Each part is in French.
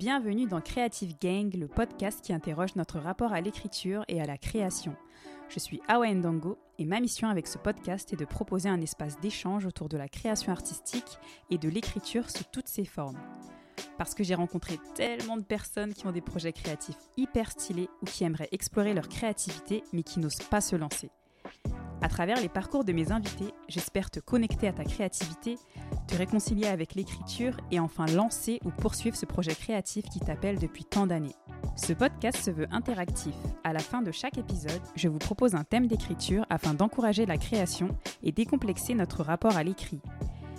Bienvenue dans Creative Gang, le podcast qui interroge notre rapport à l'écriture et à la création. Je suis Awa Ndango et ma mission avec ce podcast est de proposer un espace d'échange autour de la création artistique et de l'écriture sous toutes ses formes. Parce que j'ai rencontré tellement de personnes qui ont des projets créatifs hyper stylés ou qui aimeraient explorer leur créativité mais qui n'osent pas se lancer. À travers les parcours de mes invités, j'espère te connecter à ta créativité, te réconcilier avec l'écriture et enfin lancer ou poursuivre ce projet créatif qui t'appelle depuis tant d'années. Ce podcast se veut interactif. À la fin de chaque épisode, je vous propose un thème d'écriture afin d'encourager la création et décomplexer notre rapport à l'écrit.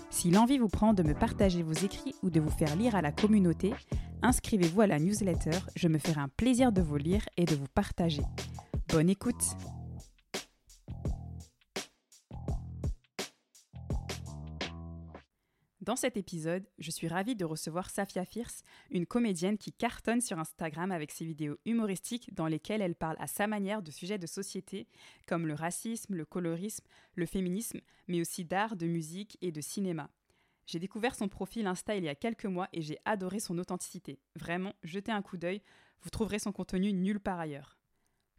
Si l'envie vous prend de me partager vos écrits ou de vous faire lire à la communauté, inscrivez-vous à la newsletter, je me ferai un plaisir de vous lire et de vous partager. Bonne écoute Dans cet épisode, je suis ravie de recevoir Safia Fierce, une comédienne qui cartonne sur Instagram avec ses vidéos humoristiques dans lesquelles elle parle à sa manière de sujets de société comme le racisme, le colorisme, le féminisme, mais aussi d'art, de musique et de cinéma. J'ai découvert son profil Insta il y a quelques mois et j'ai adoré son authenticité. Vraiment, jetez un coup d'œil, vous trouverez son contenu nulle part ailleurs.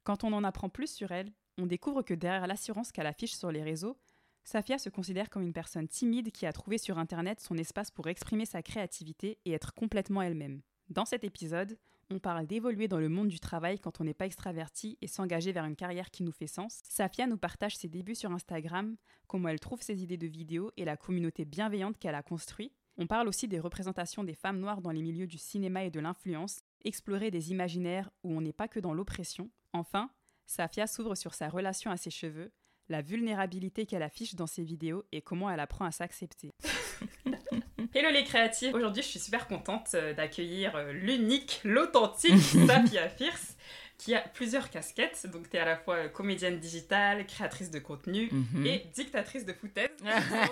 Quand on en apprend plus sur elle, on découvre que derrière l'assurance qu'elle affiche sur les réseaux, Safia se considère comme une personne timide qui a trouvé sur Internet son espace pour exprimer sa créativité et être complètement elle-même. Dans cet épisode, on parle d'évoluer dans le monde du travail quand on n'est pas extraverti et s'engager vers une carrière qui nous fait sens. Safia nous partage ses débuts sur Instagram, comment elle trouve ses idées de vidéos et la communauté bienveillante qu'elle a construite. On parle aussi des représentations des femmes noires dans les milieux du cinéma et de l'influence, explorer des imaginaires où on n'est pas que dans l'oppression. Enfin, Safia s'ouvre sur sa relation à ses cheveux, la vulnérabilité qu'elle affiche dans ses vidéos et comment elle apprend à s'accepter. Hello les créatifs Aujourd'hui, je suis super contente euh, d'accueillir euh, l'unique, l'authentique Safia Fierce qui a plusieurs casquettes. Donc, tu es à la fois euh, comédienne digitale, créatrice de contenu Mhm. et dictatrice de foutaise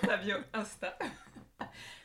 dans ta bio Insta.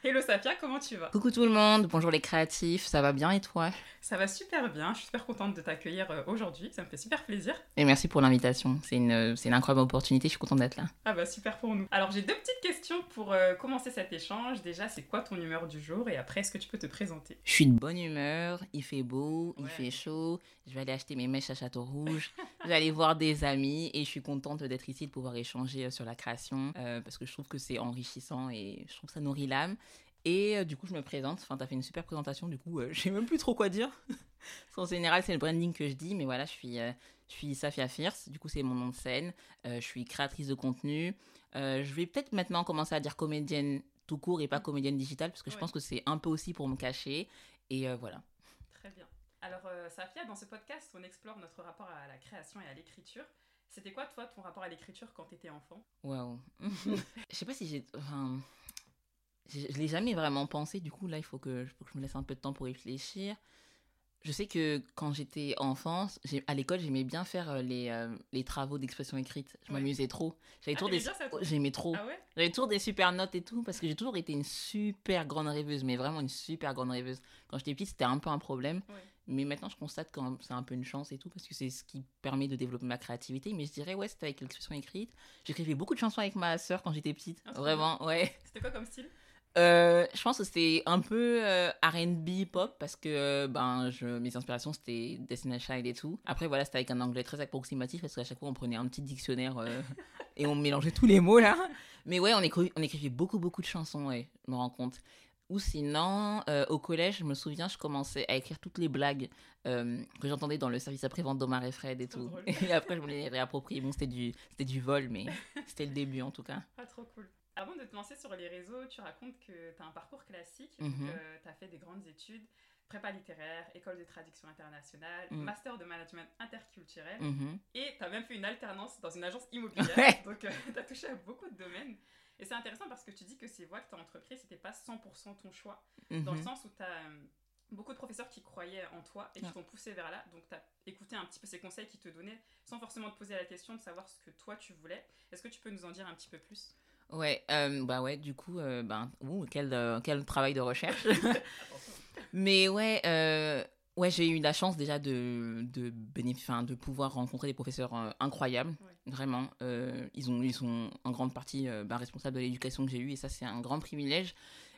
Hello Safia, comment tu vas? Coucou tout le monde, bonjour les créatifs, ça va bien et toi? Ça va super bien, je suis super contente de t'accueillir euh, aujourd'hui, ça me fait super plaisir. Et merci pour l'invitation, c'est une, euh, c'est une incroyable opportunité, je suis contente d'être là. Ah bah super pour nous. Alors j'ai deux petites questions pour euh, commencer cet échange. Déjà, c'est quoi ton humeur du jour? Et après, est-ce que tu peux te présenter? Je suis de bonne humeur, il fait beau, il fait chaud, je vais aller acheter mes mèches à Château Rouge, je vais aller voir des amis et je suis contente d'être ici, de pouvoir échanger sur la création euh, parce que je trouve que c'est enrichissant et je trouve que ça nourrit l'âme. Et euh, du coup, je me présente, enfin, t'as fait une super présentation, du coup, euh, je sais même plus trop quoi dire. Qu'en général, c'est le branding que je dis, mais voilà, je suis, euh, je suis Safia Fierce, du coup, c'est mon nom de scène. Euh, je suis créatrice de contenu. Je vais peut-être maintenant commencer à dire comédienne tout court et pas comédienne digitale, parce que je Ouais. pense que c'est un peu aussi pour me cacher. Et voilà. Très bien. Alors Safia, dans ce podcast, on explore notre rapport à la création et à l'écriture. C'était quoi, toi, ton rapport à l'écriture quand t'étais enfant? Waouh. je sais pas si j'ai. Enfin, je je l'ai jamais vraiment pensé. Du coup, là, il faut que, faut que je me laisse un peu de temps pour réfléchir. Je sais que quand j'étais enfant, à l'école, j'aimais bien faire euh, les, euh, les travaux d'expression écrite. Je Ouais. m'amusais trop. J'avais Ah, toujours des. J'aimais trop. Ah ouais? J'avais toujours des super notes et tout, parce que j'ai toujours été une super grande rêveuse, mais vraiment une super grande rêveuse. Quand j'étais petite, c'était un peu un problème. Ouais. Mais maintenant, je constate que c'est un peu une chance et tout, parce que c'est ce qui permet de développer ma créativité. Mais je dirais, ouais, c'était avec l'expression écrite. J'écrivais beaucoup de chansons avec ma sœur quand j'étais petite. Ah, Vraiment, ouais. C'était quoi comme style? Euh, je pense que c'était un peu euh, RB pop, parce que euh, ben, je, mes inspirations, c'était Destiny Child et tout. Après, voilà, c'était avec un anglais très approximatif, parce qu'à chaque fois, on prenait un petit dictionnaire et on mélangeait tous les mots, là. Mais ouais, on, écrivait beaucoup, beaucoup de chansons, ouais, je me rends compte. Ou sinon, euh, au collège, je me souviens, je commençais à écrire toutes les blagues euh, que j'entendais dans le service après-vente d'Omar et Fred et tout. drôle. Et après, je me les réappropriais. Bon, c'était du, c'était du vol, mais c'était le début en tout cas. Ah, trop cool. Avant de te lancer sur les réseaux, tu racontes que tu as un parcours classique, Mhm. tu as fait des grandes études, prépa littéraire, école de traduction internationale, Mm. master de management interculturel, Mhm. et tu as même fait une alternance dans une agence immobilière. Donc, tu as touché à beaucoup de domaines. Et c'est intéressant parce que tu dis que ces voies que tu as entreprises, c'était pas 100% ton choix, dans le Mhm. sens où tu as beaucoup de professeurs qui croyaient en toi et qui t'ont poussé vers là. Donc, tu as écouté un petit peu ces conseils qu'ils te donnaient sans forcément te poser la question de savoir ce que toi tu voulais. Est-ce que tu peux nous en dire un petit peu plus? Ouais, euh, bah ouais, du coup, euh, ben, ouh, quel, euh, quel travail de recherche. Mais ouais, ouais j'ai eu la chance déjà de, de, de pouvoir rencontrer des professeurs incroyables, Ouais. vraiment. Ils, ont, ils sont en grande partie bah, responsables de l'éducation que j'ai eue et ça, c'est un grand privilège.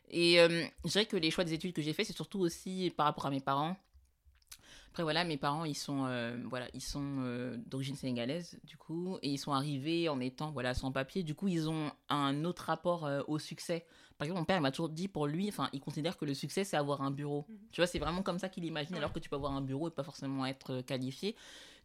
Et je dirais que les choix des études que j'ai fait, c'est surtout aussi par rapport à mes parents. Après voilà, mes parents ils sont euh, voilà ils sont euh, d'origine sénégalaise du coup et ils sont arrivés en étant voilà sans papier. Du coup ils ont un autre rapport au succès. Par exemple mon père m'a toujours dit pour lui, enfin il considère que le succès c'est avoir un bureau. Mhm. Tu vois c'est vraiment comme ça qu'il imagine alors que tu peux avoir un bureau et pas forcément être qualifié.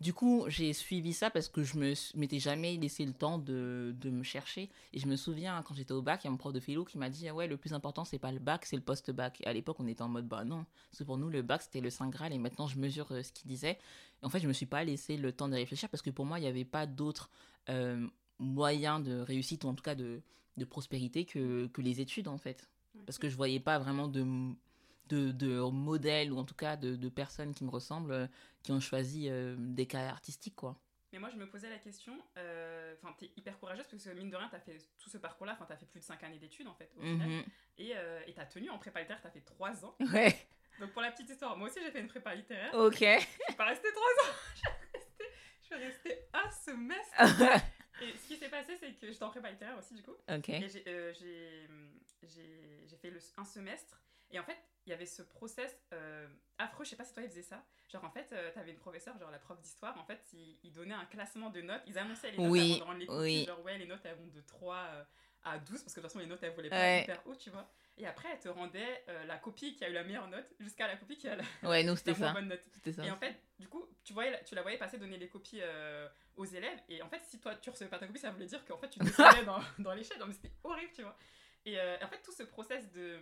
Du coup, j'ai suivi ça parce que je me m'étais jamais laissé le temps de, de, me chercher. Et je me souviens, quand j'étais au bac, il y a mon prof de philo qui m'a dit ah ouais, le plus important, c'est pas le bac, c'est le post-bac. Et à l'époque, on était en mode bah non. Parce que pour nous, le bac, c'était le Saint Graal. Et maintenant, je mesure euh, ce qu'il disait. Et en fait, je me suis pas laissé le temps de réfléchir parce que pour moi, il n'y avait pas d'autres euh, moyens de réussite ou en tout cas de, de prospérité que, que les études en fait. Parce que je voyais pas vraiment de de, de, modèles ou en tout cas de, de, personnes qui me ressemblent euh, qui ont choisi euh, des carrières artistiques quoi. Mais moi je me posais la question, euh, enfin tu es hyper courageuse parce que mine de rien tu as fait tout ce parcours là, enfin tu as fait plus de 5 années d'études en fait au final, mhm. et tu as tenu en prépa littéraire, tu as fait 3 ans. Ouais. Donc pour la petite histoire, moi aussi j'ai fait une prépa littéraire. Ok. Je suis pas restée 3 ans, je suis restée un semestre. et ce qui s'est passé c'est que j'étais en prépa littéraire aussi du coup. Ok. Et j'ai fait le, un semestre et en fait, il y avait ce process euh, affreux, je sais pas si toi ils faisaient ça. Genre en fait, euh, tu avais une professeure, genre la prof d'histoire, en fait, il, donnait un classement de notes, ils annonçaient les notes oui, avant de rendre les oui. genre ouais, les notes elles vont de 3 euh, à 12 parce que de toute façon les notes elles volaient pas super haut, tu vois. Et après, elle te rendait la copie qui a eu la meilleure note jusqu'à la copie qui a la, ouais, nous, c'était ça. bonne note. Ça. Et en fait, du coup, tu, voyais, tu la voyais passer donner les copies aux élèves. Et en fait, si toi tu recevais pas ta copie, ça voulait dire qu'en fait tu descendais dans, dans l'échelle. mais c'était horrible, tu vois. Et en fait, tout ce process de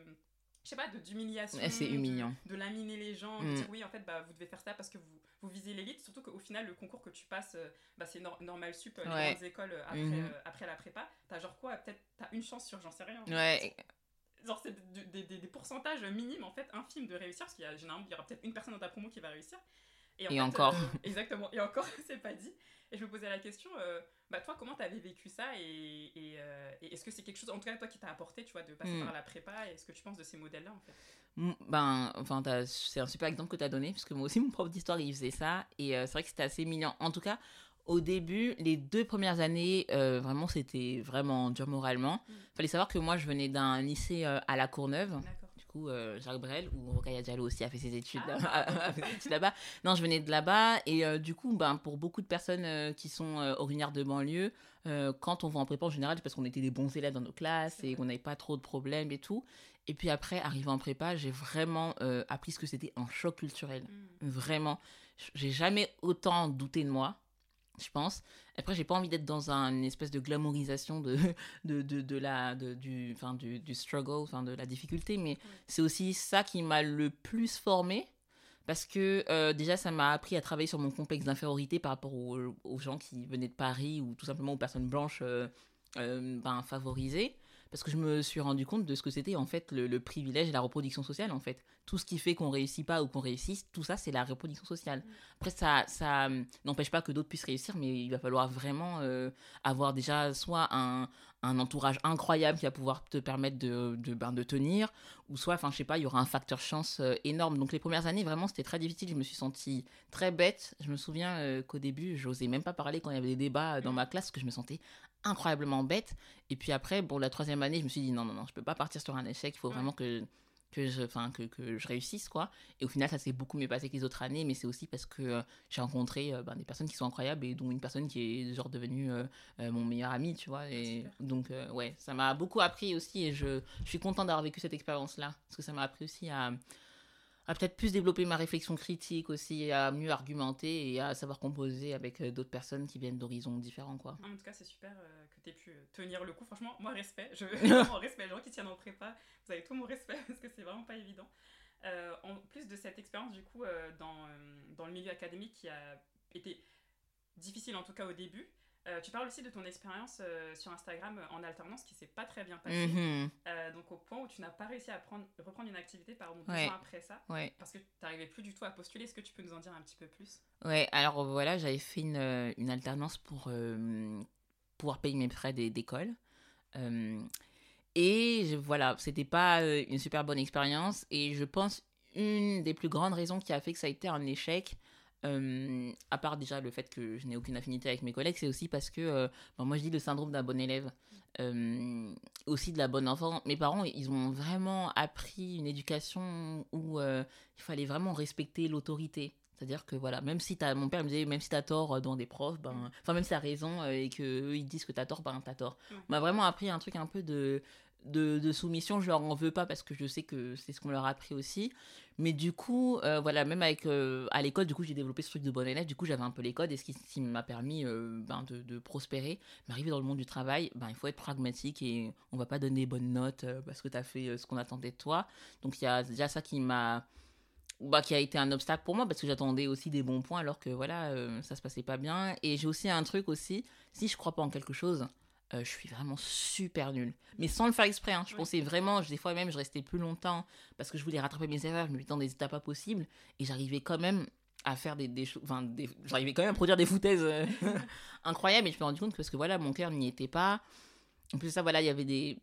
je sais pas, d'humiliation. C'est humiliant. De, laminer les gens, de mm. dire oui, en fait, bah, vous devez faire ça parce que vous, vous visez l'élite. Surtout qu'au final, le concours que tu passes, euh, bah, c'est normal sup, euh, les grandes écoles euh, après, mm-hmm. après la prépa. T'as genre quoi Peut-être t'as une chance sur, j'en sais rien. Ouais. Genre, c'est des, des, des, pourcentages minimes, en fait, infimes de réussir. Parce qu'il y a généralement, il y aura peut-être une personne dans ta promo qui va réussir. Et, encore. exactement. Et encore, c'est pas dit. Et je me posais la question, euh, bah toi, comment t'avais vécu ça et, euh, et, est-ce que c'est quelque chose, en tout cas toi, qui t'a apporté, tu vois, de passer hmm. par la prépa et Est-ce que tu penses de ces modèles-là, en fait? Ben, enfin, c'est un super exemple que tu as donné, puisque moi aussi, mon prof d'histoire, il faisait ça. Et euh, c'est vrai que c'était assez mignon. En tout cas, au début, les deux premières années, vraiment, c'était vraiment dur moralement. Hmm. fallait savoir que moi, je venais d'un lycée à La Courneuve coup, euh, Jacques Brel, ou Rokaya Diallo aussi a fait ses études, ah. là-bas. Non, je venais de là-bas. Et euh, du coup, ben, pour beaucoup de personnes euh, qui sont originaires de banlieue, quand on va en prépa en général, c'est parce qu'on était des bons élèves dans nos classes et qu'on n'avait pas trop de problèmes et tout. Et puis après, arrivé en prépa, j'ai vraiment appris ce que c'était un choc culturel. Mm. Vraiment. J'ai jamais autant douté de moi je pense. Après, j'ai pas envie d'être dans une espèce de glamourisation de, de, de, de la, de, du, enfin, du, du struggle, enfin, de la difficulté, mais c'est aussi ça qui m'a le plus formé. Parce que euh, déjà, ça m'a appris à travailler sur mon complexe d'infériorité par rapport aux, aux, gens qui venaient de Paris ou tout simplement aux personnes blanches euh, euh, ben, favorisées parce que je me suis rendu compte de ce que c'était en fait le, privilège et la reproduction sociale en fait. Tout ce qui fait qu'on réussit pas ou qu'on réussisse, tout ça c'est la reproduction sociale. Après ça, ça n'empêche pas que d'autres puissent réussir, mais il va falloir vraiment euh, avoir déjà soit un, un, entourage incroyable qui va pouvoir te permettre de, de, ben, de tenir, ou soit, enfin je sais pas, il y aura un facteur chance euh, énorme. Donc les premières années vraiment c'était très difficile, je me suis sentie très bête. Je me souviens euh, qu'au début j'osais même pas parler quand il y avait des débats dans ma classe, parce que je me sentais incroyablement bête. Et puis après, pour la troisième année, je me suis dit non, non, non, je peux pas partir sur un échec, il faut vraiment que, que, je, que, que je réussisse, quoi. Et au final, ça s'est beaucoup mieux passé que les autres années, mais c'est aussi parce que euh, j'ai rencontré euh, ben, des personnes qui sont incroyables et dont une personne qui est genre devenue euh, mon meilleur ami, tu vois. Et donc, ouais, ça m'a beaucoup appris aussi et je, je suis contente d'avoir vécu cette expérience-là, parce que ça m'a appris aussi à à peut-être plus développer ma réflexion critique aussi, à mieux argumenter et à savoir composer avec euh, d'autres personnes qui viennent d'horizons différents. Quoi. En tout cas, c'est super euh, que tu aies pu euh, tenir le coup. Franchement, moi, respect. Je vraiment respect. Les gens qui tiennent en prépa, vous avez tout mon respect parce que c'est vraiment pas évident. en plus de cette expérience, du coup, dans, dans le milieu académique qui a été difficile, en tout cas au début, euh, tu parles aussi de ton expérience euh, sur Instagram euh, en alternance qui s'est pas très bien passée. Mhm. donc au point où tu n'as pas réussi à prendre, reprendre une activité par deux ans après ça. Parce que tu n'arrivais plus du tout à postuler. Est-ce que tu peux nous en dire un petit peu plus? Ouais, alors voilà, j'avais fait une, une, alternance pour pouvoir payer mes frais d'école. et je, voilà, c'était pas une super bonne expérience. Et je pense une des plus grandes raisons qui a fait que ça a été un échec, Euh, à part déjà le fait que je n'ai aucune affinité avec mes collègues, c'est aussi parce que, euh, bon, moi je dis le syndrome d'un bon élève, euh, aussi de la bonne enfant. Mes parents, ils ont vraiment appris une éducation où il fallait vraiment respecter l'autorité. C'est-à-dire que voilà, même si as, mon père me disait, même si tu as tort dans des profs, ben, enfin même si as raison et qu'eux ils disent que tu as tort, ben as tort. On m'a vraiment appris un truc un peu de, de, soumission, je leur en veux pas parce que je sais que c'est ce qu'on leur a appris aussi. Mais du coup, euh, voilà, même avec euh, à l'école, du coup, j'ai développé ce truc de bon élève. Du coup, j'avais un peu les codes et ce qui, m'a permis euh, ben, de, prospérer. Mais arriver dans le monde du travail, ben, il faut être pragmatique et on va pas donner bonnes notes parce que tu as fait ce qu'on attendait de toi. Donc, il y a déjà ça qui m'a. Bah, qui a été un obstacle pour moi parce que j'attendais aussi des bons points alors que voilà, ça se passait pas bien. Et j'ai aussi un truc aussi, si je crois pas en quelque chose, euh, je suis vraiment super nulle. Mais sans le faire exprès, hein. je pensais vraiment, des fois même, je restais plus longtemps parce que je voulais rattraper mes erreurs, je me mettais dans des étapes pas possibles et j'arrivais quand même à faire des, des choses, enfin, j'arrivais quand même à produire des foutaises euh, incroyables et je me suis rendu compte que parce que voilà, mon cœur n'y était pas. En plus de ça, voilà, il y avait des.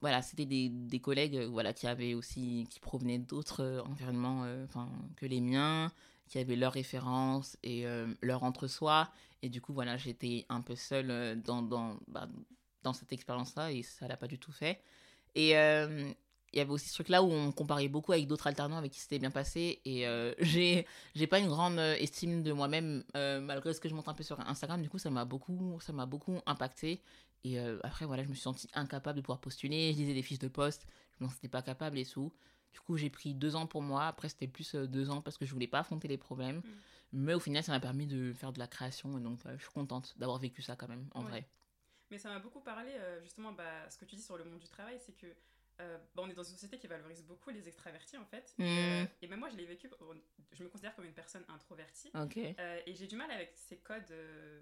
Voilà, c'était des, des, collègues euh, voilà, qui avaient aussi, qui provenaient d'autres environnements enfin que les miens, qui avaient leurs références et leur entre-soi et du coup, voilà, j'étais un peu seule euh, dans, dans, bah, dans cette expérience-là et ça l'a pas du tout fait. Et euh, il y avait aussi ce truc-là où on comparait beaucoup avec d'autres alternants avec qui c'était bien passé. Et euh, j'ai, pas une grande estime de moi-même, malgré ce que je montre un peu sur Instagram. Du coup, ça m'a beaucoup, beaucoup impacté. Et après, voilà, je me suis sentie incapable de pouvoir postuler. Je lisais des fiches de poste, je n'en étais pas capable et tout. Du coup, j'ai pris deux ans pour moi. Après, c'était plus deux ans parce que je voulais pas affronter les problèmes. Mm. Mais au final, ça m'a permis de faire de la création. Et donc, euh, je suis contente d'avoir vécu ça quand même, en vrai. Mais ça m'a beaucoup parlé, euh, justement, bah, ce que tu dis sur le monde du travail, c'est que euh, bah, on est dans une société qui valorise beaucoup les extravertis, en fait. Et, mmh. même moi, je l'ai vécu, je me considère comme une personne introvertie. et j'ai du mal avec ces codes,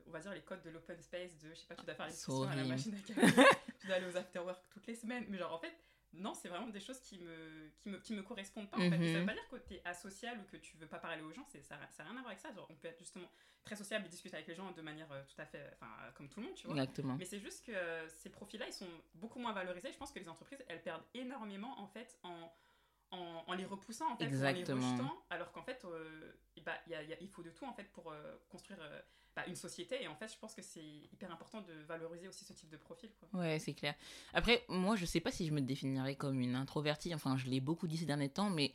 on va dire les codes de l'open space, de, je sais pas, tu dois faire les discussions à la machine à café, tu dois aller aux after-work toutes les semaines. Mais genre, en fait, non, c'est vraiment des choses qui me, qui me, qui me correspondent pas. En fait. Ça veut mhm. pas dire que tu es asocial ou que tu veux pas parler aux gens, ça n'a rien à voir avec ça. on peut être justement très sociable et discuter avec les gens de manière euh, tout à fait, enfin, comme tout le monde, tu vois. Exactement. Mais c'est juste que euh, ces profils-là, ils sont beaucoup moins valorisés. Je pense que les entreprises, elles perdent énormément, en fait, en, en, les repoussant, en fait, en les rejetant, alors qu'en fait, euh, bah, y a, il faut de tout, en fait, pour construire bah, une société. Et en fait, je pense que c'est hyper important de valoriser aussi ce type de profil. Quoi. Ouais, c'est clair. Après, moi, je sais pas si je me définirais comme une introvertie. Enfin, je l'ai beaucoup dit ces derniers temps, mais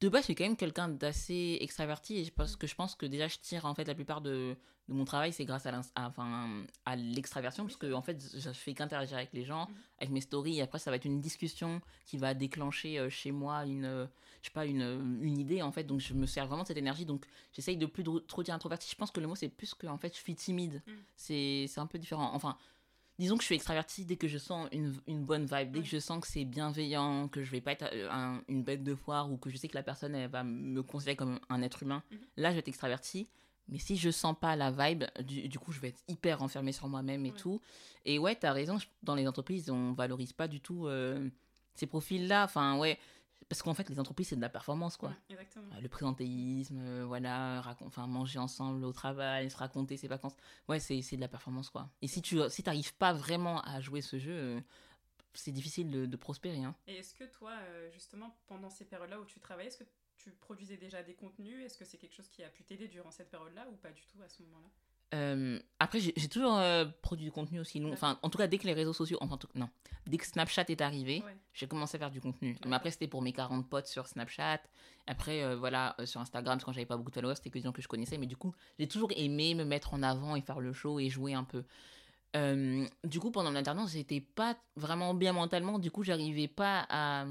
de base, je suis quand même quelqu'un d'assez extraverti et parce que je pense que déjà je tire en fait la plupart de, de mon travail, c'est grâce à, enfin, à l'extraversion parce que en fait, je fais qu'interagir avec les gens, mhm. avec mes stories et après ça va être une discussion qui va déclencher euh, chez moi une je sais pas une, une idée en fait. Donc je me sers vraiment de cette énergie donc j'essaye de plus trop dire introverti. Je pense que le mot c'est plus que en fait, je suis timide. C'est c'est un peu différent. Enfin, disons que je suis extravertie dès que je sens une, une bonne vibe, dès que je sens que c'est bienveillant, que je vais pas être euh, une bête de foire ou que je sais que la personne elle va me considérer comme un être humain, mhm. là je vais être extravertie. Mais si je sens pas la vibe, du, du coup, je vais être hyper renfermée sur moi-même et tout. Et ouais, tu as raison, dans les entreprises, on valorise pas du tout euh, ces profils-là. Enfin, ouais, parce qu'en fait, les entreprises, c'est de la performance, quoi. exactement. Le présentéisme, euh, voilà, enfin, manger ensemble au travail, se raconter ses vacances. Ouais, c'est de la performance, quoi. Et si tu si n'arrives pas vraiment à jouer ce jeu, euh, c'est difficile de, de, prospérer. Hein. Et est-ce que toi, euh, justement, pendant ces périodes-là où tu travaillais, est-ce que tu produisais déjà des contenus? Est-ce que c'est quelque chose qui a pu t'aider durant cette période-là ou pas du tout à ce moment-là? Euh, après, j'ai toujours euh, produit du contenu aussi. Enfin, en tout cas, dès que les réseaux sociaux. Enfin, non. Dès que Snapchat est arrivé, j'ai commencé à faire du contenu. Mais après, c'était pour mes 40 potes sur Snapchat. Après, euh, voilà, sur Instagram, quand j'avais pas beaucoup de followers, c'était que des gens que je connaissais. Mais du coup, j'ai toujours aimé me mettre en avant et faire le show et jouer un peu. du coup, pendant l'alternance, j'étais pas vraiment bien mentalement. Du coup, j'arrivais pas à.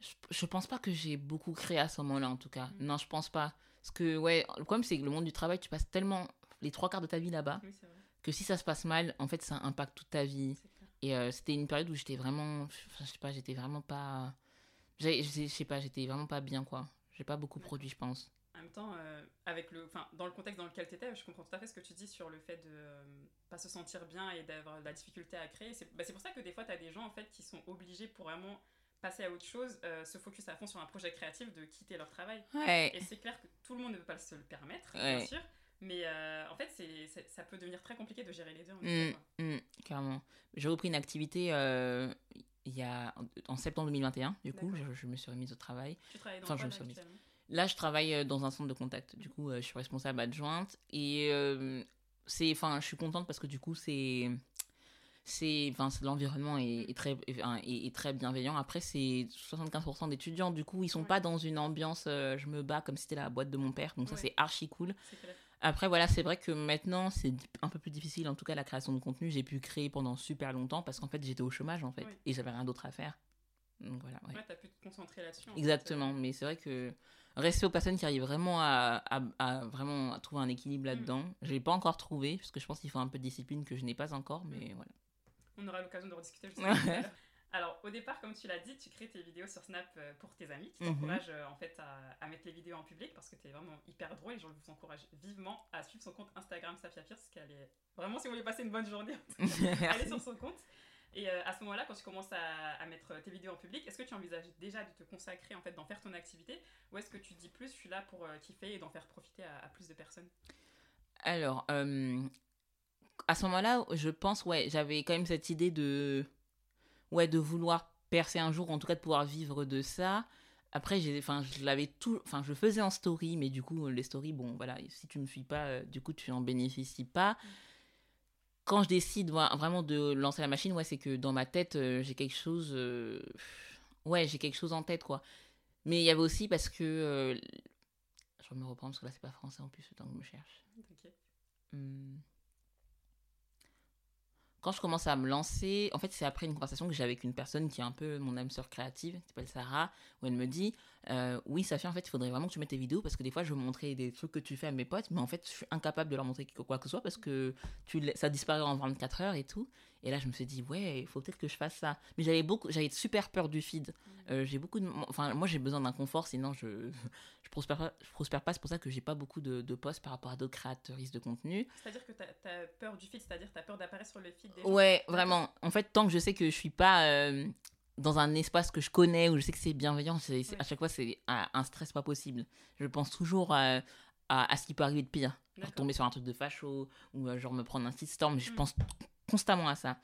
Je, je, pense pas que j'ai beaucoup créé à ce moment-là, en tout cas. Mm. Non, je pense pas. Parce que, ouais, le problème, c'est que le monde du travail, tu passes tellement les trois quarts de ta vie là-bas, que si ça se passe mal, en fait, ça impacte toute ta vie. Et euh, c'était une période où j'étais vraiment, je sais pas, j'étais vraiment pas, je sais pas, j'étais vraiment pas bien, quoi. J'ai pas beaucoup produit, je pense. En même temps, euh, avec le, enfin, dans le contexte dans lequel tu étais, je comprends tout à fait ce que tu dis sur le fait de euh, pas se sentir bien et d'avoir de la difficulté à créer. C'est bah, pour ça que des fois, tu as des gens en fait qui sont obligés pour vraiment passer à autre chose, se focus à fond sur un projet créatif, de quitter leur travail. Et c'est clair que tout le monde ne peut pas se le permettre, bien sûr. Mais euh, en fait, c'est, ça peut devenir très compliqué de gérer les deux. En mmh, mmh, carrément. J'ai repris une activité euh, il y a, en septembre 2021, du coup, je, me suis remise au travail. Tu travailles dans enfin, je me suis Là, je travaille euh, dans un centre de contact. Du coup, je suis responsable adjointe. Et euh, c'est, enfin, je suis contente parce que du coup, c'est, c'est, enfin, l'environnement est, est très, est, très bienveillant. Après, c'est 75% d'étudiants. Du coup, ils sont Ouais. pas dans une ambiance, euh, je me bats comme si c'était la boîte de mon père. Donc ça, c'est archi cool. Après, voilà, c'est vrai que maintenant, c'est un peu plus difficile. En tout cas, la création de contenu, j'ai pu créer pendant super longtemps parce qu'en fait, j'étais au chômage, en fait. Oui. Et j'avais rien d'autre à faire. Donc voilà, ouais. Ouais, t'as pu te concentrer là-dessus. fait. Exactement, mais c'est vrai que rester aux personnes qui arrivent vraiment à, à- à vraiment à trouver un équilibre là-dedans, je l'ai pas encore trouvé, parce que je pense qu'il faut un peu de discipline que je n'ai pas encore, mais voilà. On aura l'occasion de rediscuter juste. Alors, au départ, comme tu l'as dit, tu crées tes vidéos sur Snap euh, pour tes amis, qui Mhm. t'encouragent euh, en fait à, à mettre les vidéos en public parce que tu es vraiment hyper drôle et je vous encourage vivement à suivre son compte Instagram Safia parce qu'elle est vraiment, si vous voulez passer une bonne journée, allez sur son compte. Et euh, à ce moment-là, quand tu commences à, à mettre tes vidéos en public, est-ce que tu envisages déjà de te consacrer, en fait, d'en faire ton activité Ou est-ce que tu dis plus, je suis là pour euh, kiffer et d'en faire profiter à, à plus de personnes? Alors, euh, à ce moment-là, je pense, ouais, j'avais quand même cette idée de, ouais, de vouloir percer un jour, en tout cas de pouvoir vivre de ça. Après, j'ai, enfin, je l'avais tout, enfin, je faisais en story, mais du coup, les stories, bon, voilà, si tu me suis pas, euh, du coup, tu en bénéficies pas. Quand je décide vraiment de lancer la machine, ouais, c'est que dans ma tête, euh, j'ai quelque chose, euh, ouais, j'ai quelque chose en tête, quoi. Mais il y avait aussi parce que, je vais me reprendre parce que là, c'est pas français en plus, le temps que je me cherche. T'inquiète. Hmm. Quand je commence à me lancer, en fait, c'est après une conversation que j'ai avec une personne qui est un peu mon âme sœur créative, qui s'appelle Sarah, où elle me dit euh, Oui, ça fait en fait, il faudrait vraiment que tu mettes tes vidéos parce que des fois, je veux montrer des trucs que tu fais à mes potes, mais en fait, je suis incapable de leur montrer quoi que ce soit parce que tu, ça disparaît en 24 heures et tout. Et là, je me suis dit Ouais, il faut peut-être que je fasse ça. Mais j'avais beaucoup, j'avais super peur du feed. Euh, j'ai beaucoup de. Enfin, moi, j'ai besoin d'un confort, sinon je. Je prospère pas, je prospère pas, c'est pour ça que j'ai pas beaucoup de, de posts par rapport à d'autres créatrices de contenu. C'est-à-dire que tu as, peur du feed, c'est-à-dire tu as peur d'apparaître sur le feed des gens Ouais, vraiment. En fait, tant que je sais que je suis pas euh, dans un espace que je connais, où je sais que c'est bienveillant, c'est, c'est- Ouais. à chaque fois, c'est un, un stress pas possible. Je pense toujours à, à, à ce qui peut arriver de pire. Genre tomber sur un truc de facho, ou euh, genre me prendre un storm. Je Mm. pense constamment à ça.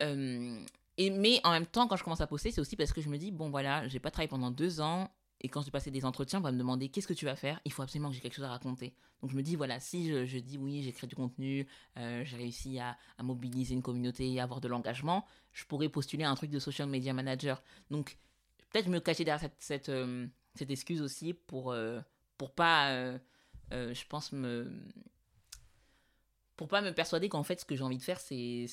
Euh, et, mais en même temps, quand je commence à poster, c'est aussi parce que je me dis, bon voilà, j'ai pas travaillé pendant deux ans. Et quand j'ai passé des entretiens, on va me demander qu'est-ce que tu vas faire? Il faut absolument que j'ai quelque chose à raconter. Donc je me dis, voilà, si je, je dis oui, j'ai créé du contenu, euh, j'ai réussi à, mobiliser une communauté, à avoir de l'engagement, je pourrais postuler un truc de social media manager. Donc peut-être me cacher derrière cette, euh, excuse aussi pour, euh, pour pas, euh, je pense. Pour pas me persuader qu'en fait, ce que j'ai envie de faire, c'est.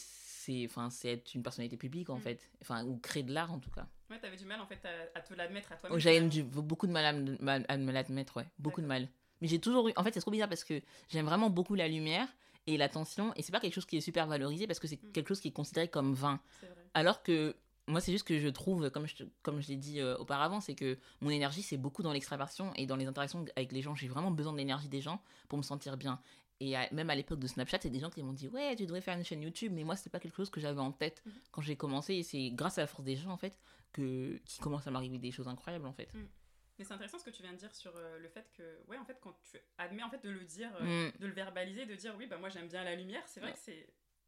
C'est enfin, c'est être une personnalité publique, en Mm. fait. Enfin, ou créer de l'art, en tout cas. Ouais, t'avais du mal en fait à, à te l'admettre à toi-même. Oh, J'avais beaucoup de mal à me, mal- à me l'admettre, ouais. Beaucoup de mal. Mais j'ai toujours eu. En fait, c'est trop bizarre parce que j'aime vraiment beaucoup la lumière et l'attention. Et c'est pas quelque chose qui est super valorisé parce que c'est Mm. quelque chose qui est considéré comme vain. Vrai. Alors que moi, c'est juste que je trouve, comme je, comme je l'ai dit euh, auparavant, c'est que mon énergie, c'est beaucoup dans l'extraversion et dans les interactions avec les gens. J'ai vraiment besoin de l'énergie des gens pour me sentir bien. Et à- même à l'époque de Snapchat, c'est des gens qui m'ont dit Ouais, tu devrais faire une chaîne YouTube. Mais moi, c'était pas quelque chose que j'avais en tête Mhm. quand j'ai commencé. Et c'est grâce à la force des gens, en fait, que, qui commence à m'arriver des choses incroyables, en fait. Mais c'est intéressant ce que tu viens de dire sur euh, le fait que, ouais, en fait, quand tu admets en fait de le dire, euh, Mm. de le verbaliser, de dire oui, bah moi j'aime bien la lumière, c'est vrai que c'est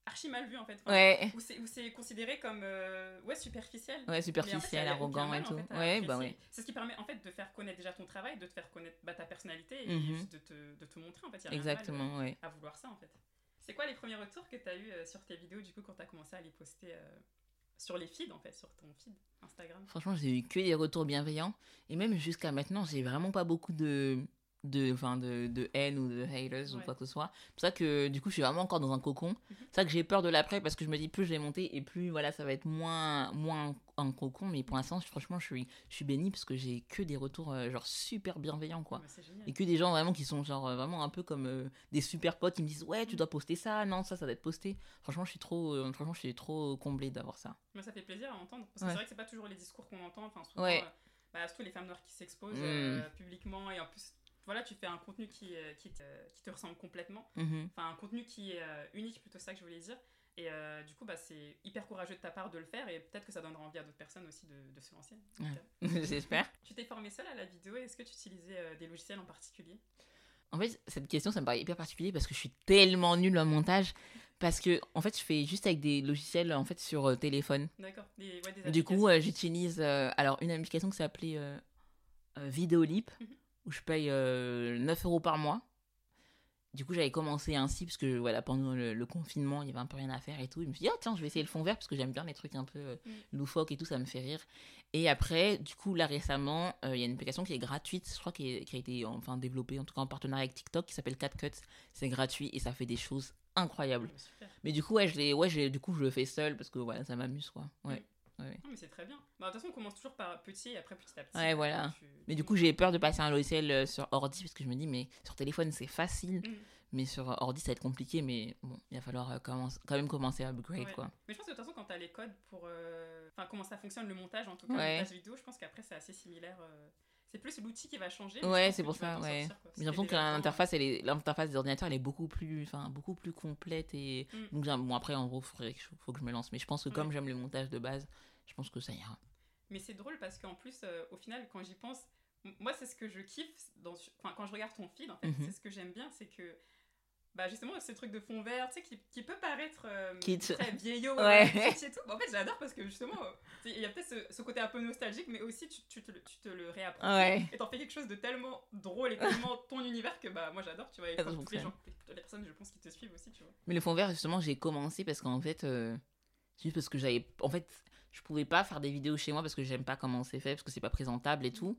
archi mal vu en fait. Enfin, Ouais, Ou c'est, considéré comme euh, ouais superficiel. ouais, Mais en fait, superficiel, arrogant mal, et en tout. fait, ouais, bah ouais. C'est ce qui permet en fait de faire connaître déjà ton travail, de te faire connaître bah, ta personnalité et Mhm. juste de te, de te montrer en fait. Il y a rien de mal, Exactement, ouais. euh, à vouloir ça en fait. C'est quoi les premiers retours que tu as eu euh, sur tes vidéos du coup quand tu as commencé à les poster euh, sur les feeds en fait, sur ton feed Instagram? Franchement, j'ai eu que des retours bienveillants. Et même jusqu'à maintenant, j'ai vraiment pas beaucoup de, de, enfin, de, de haine ou de haters ou quoi que ce soit. C'est pour ça que du coup, je suis vraiment encore dans un cocon. Mhm. C'est ça que j'ai peur de l'après parce que je me dis plus je vais monter et plus voilà, ça va être moins, moins un cocon. Mais pour l'instant, franchement, je suis, je suis bénie parce que j'ai que des retours euh, genre super bienveillants quoi. Et que des gens vraiment qui sont genre euh, vraiment un peu comme euh, des super potes qui me disent ouais tu dois poster ça non ça ça doit être posté franchement je suis trop franchement je suis trop comblée d'avoir ça Mais ça fait plaisir à entendre parce que Ouais. c'est vrai que c'est pas toujours les discours qu'on entend. Enfin, souvent, bah, surtout les femmes noires qui s'exposent Mm. publiquement et en plus, voilà, tu fais un contenu qui, euh, qui, te, qui te ressemble complètement. Mhm. Enfin, un contenu qui est euh, unique, plutôt ça que je voulais dire. Et euh, du coup, bah, c'est hyper courageux de ta part de le faire et peut-être que ça donnera envie à d'autres personnes aussi de, de se lancer. Ouais. j'espère Tu t'es formée seule à la vidéo et est-ce que tu utilisais euh, des logiciels en particulier? En fait, cette question, ça me paraît hyper particulier parce que je suis tellement nulle en montage. Parce que, en fait, je fais juste avec des logiciels en fait, sur euh, téléphone. D'accord. Ouais, Du coup, j'utilise alors une application qui s'appelait Videolip. Où je paye 9 euros par mois. Du coup, j'avais commencé ainsi, parce que voilà, pendant le, confinement, il y avait un peu rien à faire et tout. Je me suis dit, oh tiens, je vais essayer le fond vert, parce que j'aime bien les trucs un peu mm. loufoques et tout, ça me fait rire. Et après, du coup, là récemment, il y a une application qui est gratuite, je crois, qui, qui, a été enfin développée, en tout cas en partenariat avec TikTok, qui s'appelle CatCut. C'est gratuit et ça fait des choses incroyables. Mais du coup, ouais, je ouais, du coup, je le fais seul parce que voilà, ça m'amuse, quoi. Ouais. Ouais. mais c'est très bien. Bah, de toute façon, on commence toujours par petit et après petit à petit. Ouais, voilà. Mais du coup, j'ai peur de passer un logiciel euh, sur ordi parce que je me dis, mais sur téléphone, c'est facile. Mm. Mais sur ordi, ça va être compliqué. Mais bon, il va falloir euh, quand même commencer à upgrade, quoi. Mais je pense que de toute façon, quand tu as les codes pour. Euh, enfin, comment ça fonctionne le montage, en tout cas, le montage vidéo, je pense qu'après, c'est assez similaire. C'est plus l'outil qui va changer. Ouais, c'est pour ça, ouais. J'ai l'impression que l'interface, l'interface des ordinateurs, elle est beaucoup plus, enfin, beaucoup plus complète et mm. donc bon après en gros, il faut que je me lance. Mais je pense que comme j'aime le montage de base, je pense que ça ira. Mais c'est drôle parce qu'en plus, euh, au final, quand j'y pense, moi c'est ce que je kiffe dans, enfin, quand je regarde ton feed, en fait, mhm. c'est ce que j'aime bien, c'est que bah justement ce truc de fond vert tu sais qui, qui peut paraître euh, très vieillot ouais. et tout en fait j'adore parce que justement il y a peut-être ce, côté un peu nostalgique mais aussi tu, tu, te, tu te, le réappropries ouais. et t'en fais quelque chose de tellement drôle et tellement ton univers que bah moi j'adore tu vois et toutes les, gens, les personnes je pense qui te suivent aussi tu vois mais le fond vert justement j'ai commencé parce qu'en fait euh, juste parce que j'avais en fait je pouvais pas faire des vidéos chez moi parce que j'aime pas comment c'est fait parce que c'est pas présentable et tout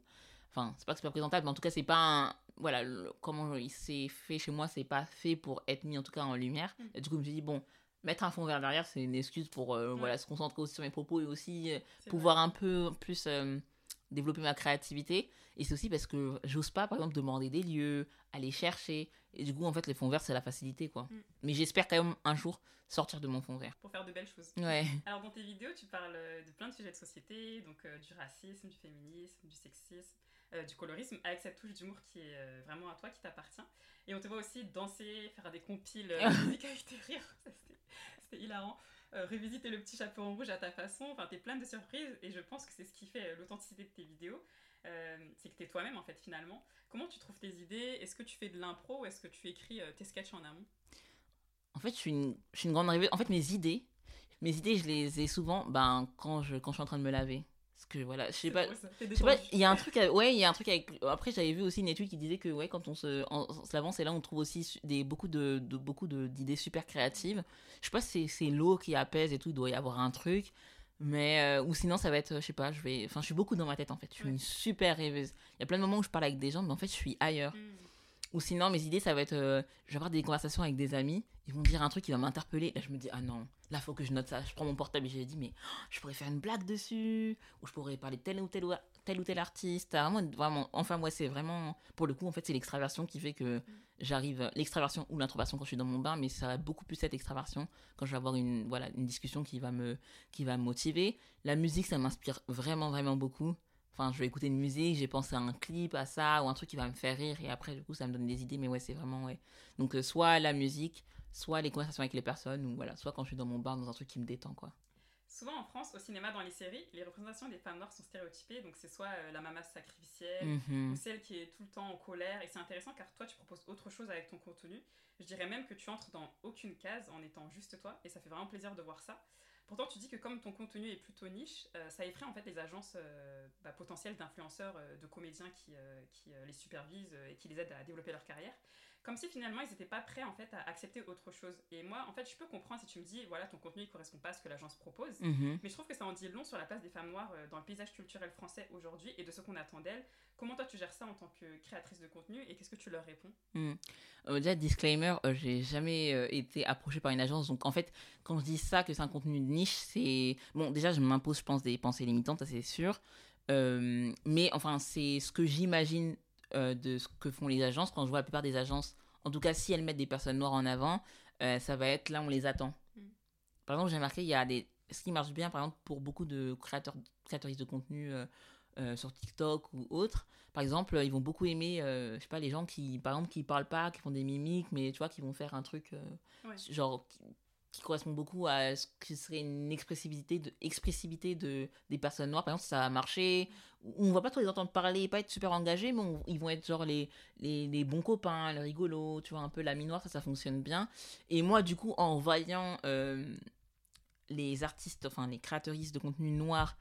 enfin c'est pas que c'est pas présentable mais en tout cas c'est pas un voilà, comment il s'est fait chez moi, c'est pas fait pour être mis en tout cas en lumière. Mm. Et du coup, je me suis dit, bon, mettre un fond vert derrière, c'est une excuse pour euh, voilà, se concentrer aussi sur mes propos et aussi euh, pouvoir un peu plus euh, développer ma créativité. Et c'est aussi parce que j'ose pas, par exemple, demander des lieux, aller chercher. Et du coup, en fait, les fonds verts, c'est la facilité, quoi. Mm. Mais j'espère quand même un jour sortir de mon fond vert. Pour faire de belles choses. Ouais. Alors, dans tes vidéos, tu parles de plein de sujets de société, donc du racisme, du féminisme, du sexisme. Euh, du colorisme, avec cette touche d'humour qui est euh, vraiment à toi, qui t'appartient. Et on te voit aussi danser, faire des compiles euh, musique avec tes rires. C'était hilarant. Revisiter le petit chapeau en rouge à ta façon. Enfin, t'es plein de surprises et je pense que c'est ce qui fait l'authenticité de tes vidéos. c'est que t'es toi-même en fait finalement. Comment tu trouves tes idées? Est-ce que tu fais de l'impro ou est-ce que tu écris tes sketchs en amont? En fait, je suis une, je suis une grande rêveuse. En fait, mes idées, mes idées, je les ai souvent ben, quand, je, quand je suis en train de me laver que voilà je sais pas il y a un truc ouais il y a un truc avec après j'avais vu aussi une étude qui disait que ouais quand on se en, se lavant c'est là on trouve aussi des beaucoup de, de beaucoup d'idées super créatives. Je sais pas si c'est l'eau qui apaise et tout il doit y avoir un truc mais euh, ou sinon ça va être je sais pas je vais enfin je suis beaucoup dans ma tête en fait. Je suis une super rêveuse. Il y a plein de moments où je parle avec des gens mais en fait je suis ailleurs. Hmm. ou sinon mes idées ça va être euh, je vais avoir des conversations avec des amis ils vont dire un truc qui va m'interpeller. Là je me dis ah non là faut que je note ça. Je prends mon portable et j'ai dit mais oh, je pourrais faire une blague dessus. Ou je pourrais parler de tel ou tel tel ou tel artiste. Vraiment, vraiment enfin moi c'est vraiment pour le coup en fait c'est l'extraversion qui fait que j'arrive l'extraversion ou l'introversion quand je suis dans mon bain mais ça va beaucoup plus être extraversion quand je vais avoir une voilà une discussion qui va me qui va me motiver. La musique ça m'inspire vraiment vraiment beaucoup. Enfin, je vais écouter une musique, j'ai pensé à un clip, à ça, ou un truc qui va me faire rire, et après, du coup, ça me donne des idées, mais ouais, c'est vraiment, ouais. Donc, euh, soit la musique, soit les conversations avec les personnes, ou voilà, soit quand je suis dans mon bar, dans un truc qui me détend, quoi. Souvent en France, au cinéma, dans les séries, les représentations des femmes noires sont stéréotypées. Donc c'est soit euh, la maman sacrificielle mhm. ou celle qui est tout le temps en colère. Et c'est intéressant car toi, tu proposes autre chose avec ton contenu. Je dirais même que tu entres dans aucune case en étant juste toi. Et ça fait vraiment plaisir de voir ça. Pourtant, tu dis que comme ton contenu est plutôt niche, euh, ça effraie en fait les agences euh, bah, potentielles d'influenceurs, de comédiens qui, qui les supervisent et qui les aident à développer leur carrière comme si finalement ils n'étaient pas prêts en fait à accepter autre chose. Et moi, en fait, je peux comprendre si tu me dis, voilà, ton contenu ne correspond pas à ce que l'agence propose, mhm. mais je trouve que ça en dit long sur la place des femmes noires euh, dans le paysage culturel français aujourd'hui et de ce qu'on attend d'elles. Comment toi tu gères ça en tant que créatrice de contenu et qu'est-ce que tu leur réponds? Mhm. euh, Déjà, disclaimer, euh, j'ai jamais été approchée par une agence, donc en fait, quand je dis ça, que c'est un contenu de niche, c'est. Bon, déjà, je m'impose, je pense, des pensées limitantes, ça c'est sûr. mais enfin, c'est ce que j'imagine euh, de ce que font les agences. Quand je vois la plupart des agences, en tout cas si elles mettent des personnes noires en avant, euh, ça va être là on les attend. Mm. Par exemple, j'ai remarqué, il y a des... Ce qui marche bien, par exemple, pour beaucoup de créateurs, créatrices de contenu euh, sur TikTok ou autres, par exemple, ils vont beaucoup aimer, je sais pas, les gens qui, par exemple, qui parlent pas, qui font des mimiques, mais tu vois, qui vont faire un truc genre qui correspond beaucoup à ce qui serait une expressivité de, expressivité de, des personnes noires. Par exemple, ça a marché, on va pas trop les entendre parler, pas être super engagés, mais ils vont être genre les, les, les, bons copains, les rigolos, tu vois, un peu la noire, ça, ça fonctionne bien. Et moi, du coup, en voyant euh, les artistes, enfin les créateuristes de contenu noir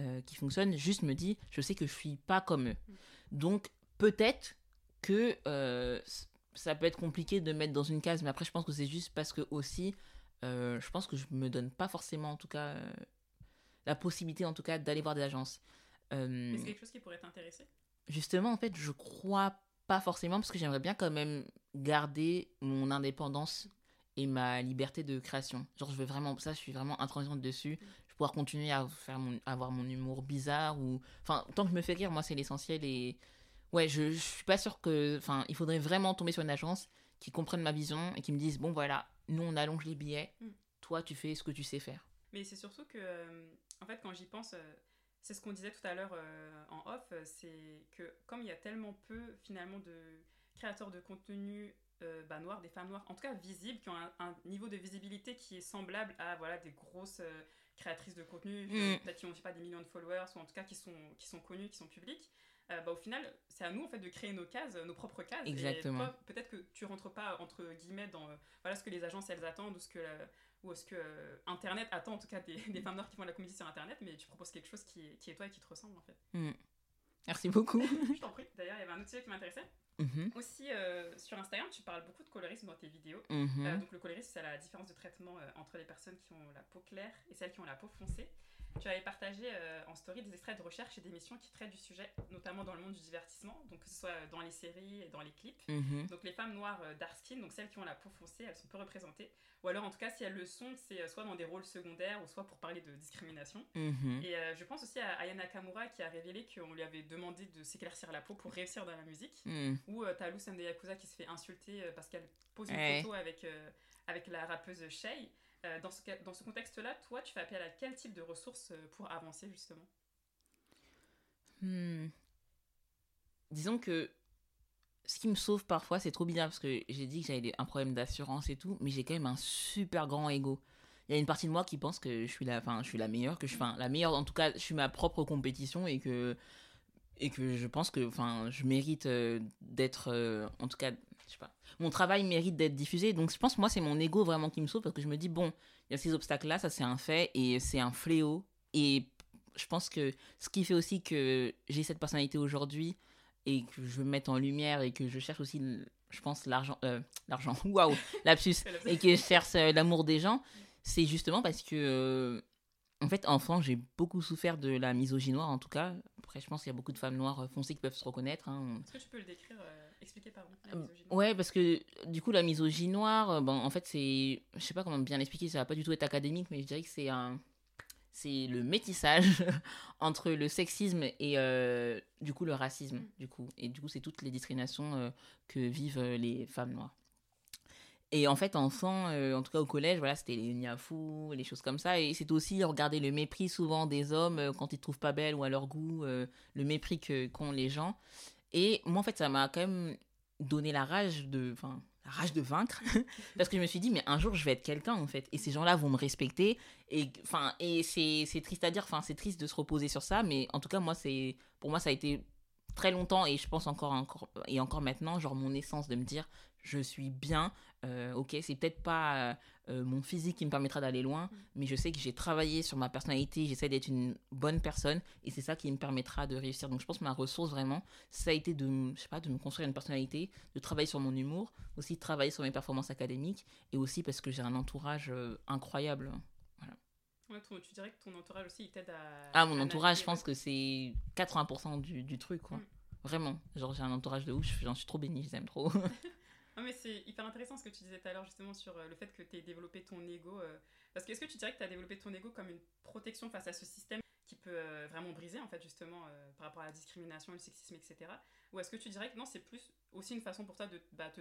euh, qui fonctionnent, juste me dis, je sais que je suis pas comme eux. Donc, peut-être que euh, ça peut être compliqué de mettre dans une case, mais après, je pense que c'est juste parce que aussi, euh, je pense que je me donne pas forcément, en tout cas, euh, la possibilité, en tout cas, d'aller voir des agences. Euh, c'est quelque chose qui pourrait t'intéresser? Justement, en fait, je crois pas forcément parce que j'aimerais bien quand même garder mon indépendance et ma liberté de création. Genre, je veux vraiment, ça, je suis vraiment intransigeante dessus. Je vais pouvoir continuer à faire mon, avoir mon humour bizarre ou, enfin, tant que je me fais rire, moi, c'est l'essentiel et ouais, je, je suis pas sûre que. Enfin, il faudrait vraiment tomber sur une agence qui comprenne ma vision et qui me dise bon, voilà, nous, on allonge les billets, mm. toi, tu fais ce que tu sais faire. Mais c'est surtout que, euh, en fait, quand j'y pense, euh, c'est ce qu'on disait tout à l'heure euh, en off, c'est que comme il y a tellement peu, finalement, de créateurs de contenu bah, noirs, des femmes noires, en tout cas visibles, qui ont un, niveau de visibilité qui est semblable à voilà, des grosses créatrices de contenu, mm. peut-être qui ont pas, des millions de followers, ou en tout cas qui sont, qui sont connues, qui sont publiques. Euh, bah, au final, c'est à nous en fait de créer nos cases, nos propres cases. Exactement. peut-être que tu rentres pas entre guillemets dans euh, voilà ce que les agences elles attendent ou ce que ou ce que euh, Internet attend en tout cas des, des femmes noires qui font la comédie sur Internet, mais tu proposes quelque chose qui est, qui est toi et qui te ressemble en fait. Mm. Merci beaucoup. Je t'en prie. D'ailleurs, il y avait un autre sujet qui m'intéressait. Mm-hmm. Aussi, sur Instagram, tu parles beaucoup de colorisme dans tes vidéos. Mm-hmm. donc, le colorisme, c'est la différence de traitement entre les personnes qui ont la peau claire et celles qui ont la peau foncée. Tu avais partagé euh, en story des extraits de recherche et d'émissions qui traitent du sujet, notamment dans le monde du divertissement, donc que ce soit dans les séries et dans les clips. Mhm. Donc les femmes noires euh, dark skin, donc celles qui ont la peau foncée, elles sont peu représentées. Ou alors en tout cas, si elles le sont, c'est euh, soit dans des rôles secondaires ou soit pour parler de discrimination. Mhm. Et je pense aussi à Ayana Kamura qui a révélé qu'on lui avait demandé de s'éclaircir la peau pour réussir dans la musique. Mhm. Ou t'as Lou Yakuza qui se fait insulter parce qu'elle pose une photo avec, avec la rappeuse Shay. Euh, dans ce, contexte-là, toi, tu fais appel à quel type de ressources euh, pour avancer, justement? Hmm. Disons que ce qui me sauve parfois, c'est trop bizarre parce que j'ai dit que j'avais un problème d'assurance et tout, mais j'ai quand même un super grand ego. Il y a une partie de moi qui pense que je suis la, je suis la meilleure, que je, la meilleure, en tout cas, je suis ma propre compétition et que, et que je pense que, je mérite euh, d'être, en tout cas, je sais pas, mon travail mérite d'être diffusé. Donc je pense moi c'est mon ego vraiment qui me sauve parce que je me dis bon, il y a ces obstacles là, ça c'est un fait et c'est un fléau et je pense que ce qui fait aussi que j'ai cette personnalité aujourd'hui et que je veux mettre en lumière et que je cherche aussi je pense l'argent euh, l'argent waouh lapsus et que je cherche euh, l'amour des gens, c'est justement parce que euh, en fait, enfant, j'ai beaucoup souffert de la misogynie noire, en tout cas. Après, je pense qu'il y a beaucoup de femmes noires foncées qui peuvent se reconnaître. Hein. Est-ce que tu peux le décrire Expliquer, pardon. La euh, ouais, parce que du coup, la misogynie noire, euh, bon, en fait, c'est. Je sais pas comment bien l'expliquer, ça va pas du tout être académique, mais je dirais que c'est un. C'est le métissage entre le sexisme et euh, du coup le racisme, mm. du coup. Et du coup, c'est toutes les discriminations que vivent les femmes noires. Et en fait, enfant, en tout cas au collège, voilà, c'était les niafous, les choses comme ça. Et c'est aussi regarder le mépris souvent des hommes quand ils te trouvent pas belle ou à leur goût, le mépris qu'ont les gens. Et moi, en fait, ça m'a quand même donné la rage de, enfin, la rage de vaincre, parce que je me suis dit, mais un jour, je vais être quelqu'un, en fait, et ces gens-là vont me respecter. Et, c'est triste à dire, enfin, c'est triste de se reposer sur ça, mais en tout cas, moi, c'est, pour moi, ça a été très longtemps, et je pense encore, encore, et encore maintenant, genre mon essence de me dire, je suis bien, euh, ok, c'est peut-être pas euh, euh, mon physique qui me permettra d'aller loin, mm. mais je sais que j'ai travaillé sur ma personnalité, j'essaie d'être une bonne personne, et c'est ça qui me permettra de réussir. Donc je pense que ma ressource vraiment, ça a été de, je sais pas, de me construire une personnalité, de travailler sur mon humour, aussi de travailler sur mes performances académiques, et aussi parce que j'ai un entourage incroyable. Voilà. tu dirais que ton entourage aussi, il t'aide à... Ah, mon entourage, je pense que c'est 80% du, du, truc, quoi. Mm. Vraiment. Genre, j'ai un entourage de ouf, j'en suis trop bénie, je les aime trop. Non, mais c'est hyper intéressant ce que tu disais tout à l'heure, justement, sur euh, le fait que tu aies développé ton ego. Euh, parce que est-ce que tu dirais que tu as développé ton ego comme une protection face à ce système qui peut euh, vraiment briser, en fait, justement, par rapport à la discrimination, le sexisme, etc. Ou est-ce que tu dirais que non, c'est plus aussi une façon pour toi de bah, te,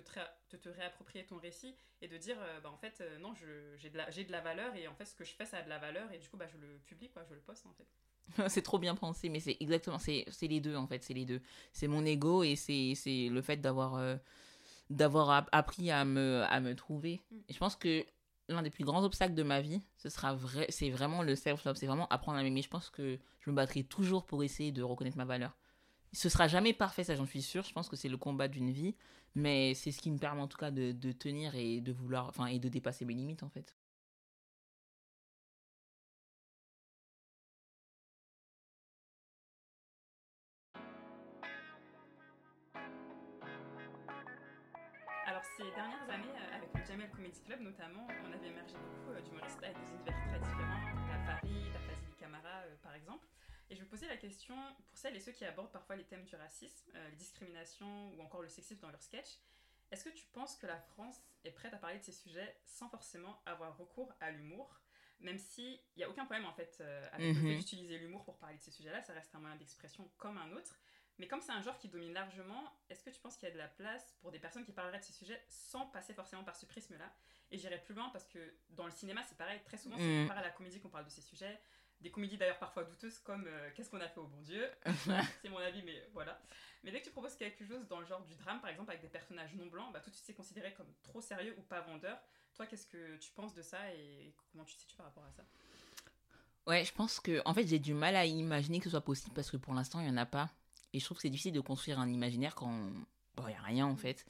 te, réapproprier ton récit et de dire, bah, en fait, non, j'ai de, la, de la valeur et en fait, ce que je fais, ça a de la valeur et du coup, bah, je le publie, quoi, je le poste, en fait. c'est trop bien pensé, mais c'est exactement, c'est les deux en fait, c'est les deux. C'est mon ego et c'est le fait d'avoir d'avoir appris à me, à me trouver. Mm. Et je pense que l'un des plus grands obstacles de ma vie, ce sera vrai, c'est vraiment le self-love, c'est vraiment apprendre à m'aimer. Je pense que je me battrai toujours pour essayer de reconnaître ma valeur. Ce sera jamais parfait, ça j'en suis sûre. Je pense que c'est le combat d'une vie, mais c'est ce qui me permet en tout cas de, de tenir et de vouloir, enfin, et de dépasser mes limites en fait. Ces dernières années, euh, avec le Jamel Comedy Club notamment, on avait émergé beaucoup euh, d'humoristes avec des univers très différents. La Farid, la Fazili Camara, euh, par exemple. Et je me posais la question, pour celles et ceux qui abordent parfois les thèmes du racisme, les discriminations ou encore le sexisme dans leurs sketchs, est-ce que tu penses que la France est prête à parler de ces sujets sans forcément avoir recours à l'humour? Même s'il n'y a aucun problème en fait euh, avec le fait Mhm. d'utiliser l'humour pour parler de ces sujets-là, ça reste un moyen d'expression comme un autre. Mais comme c'est un genre qui domine largement, est-ce que tu penses qu'il y a de la place pour des personnes qui parleraient de ces sujets sans passer forcément par ce prisme-là? Et j'irai plus loin parce que dans le cinéma, c'est pareil, très souvent, c'est Mm. par à la comédie qu'on parle de ces sujets. Des comédies d'ailleurs parfois douteuses comme euh, Qu'est-ce qu'on a fait au bon Dieu? C'est mon avis, mais voilà. Mais dès que tu proposes quelque chose dans le genre du drame, par exemple, avec des personnages non blancs, bah, tout de suite c'est considéré comme trop sérieux ou pas vendeur. Toi, qu'est-ce que tu penses de ça et comment tu te situes par rapport à ça? Ouais, je pense que en fait j'ai du mal à imaginer que ce soit possible parce que pour l'instant il y en a pas et je trouve que c'est difficile de construire un imaginaire quand bon, il y a rien en fait.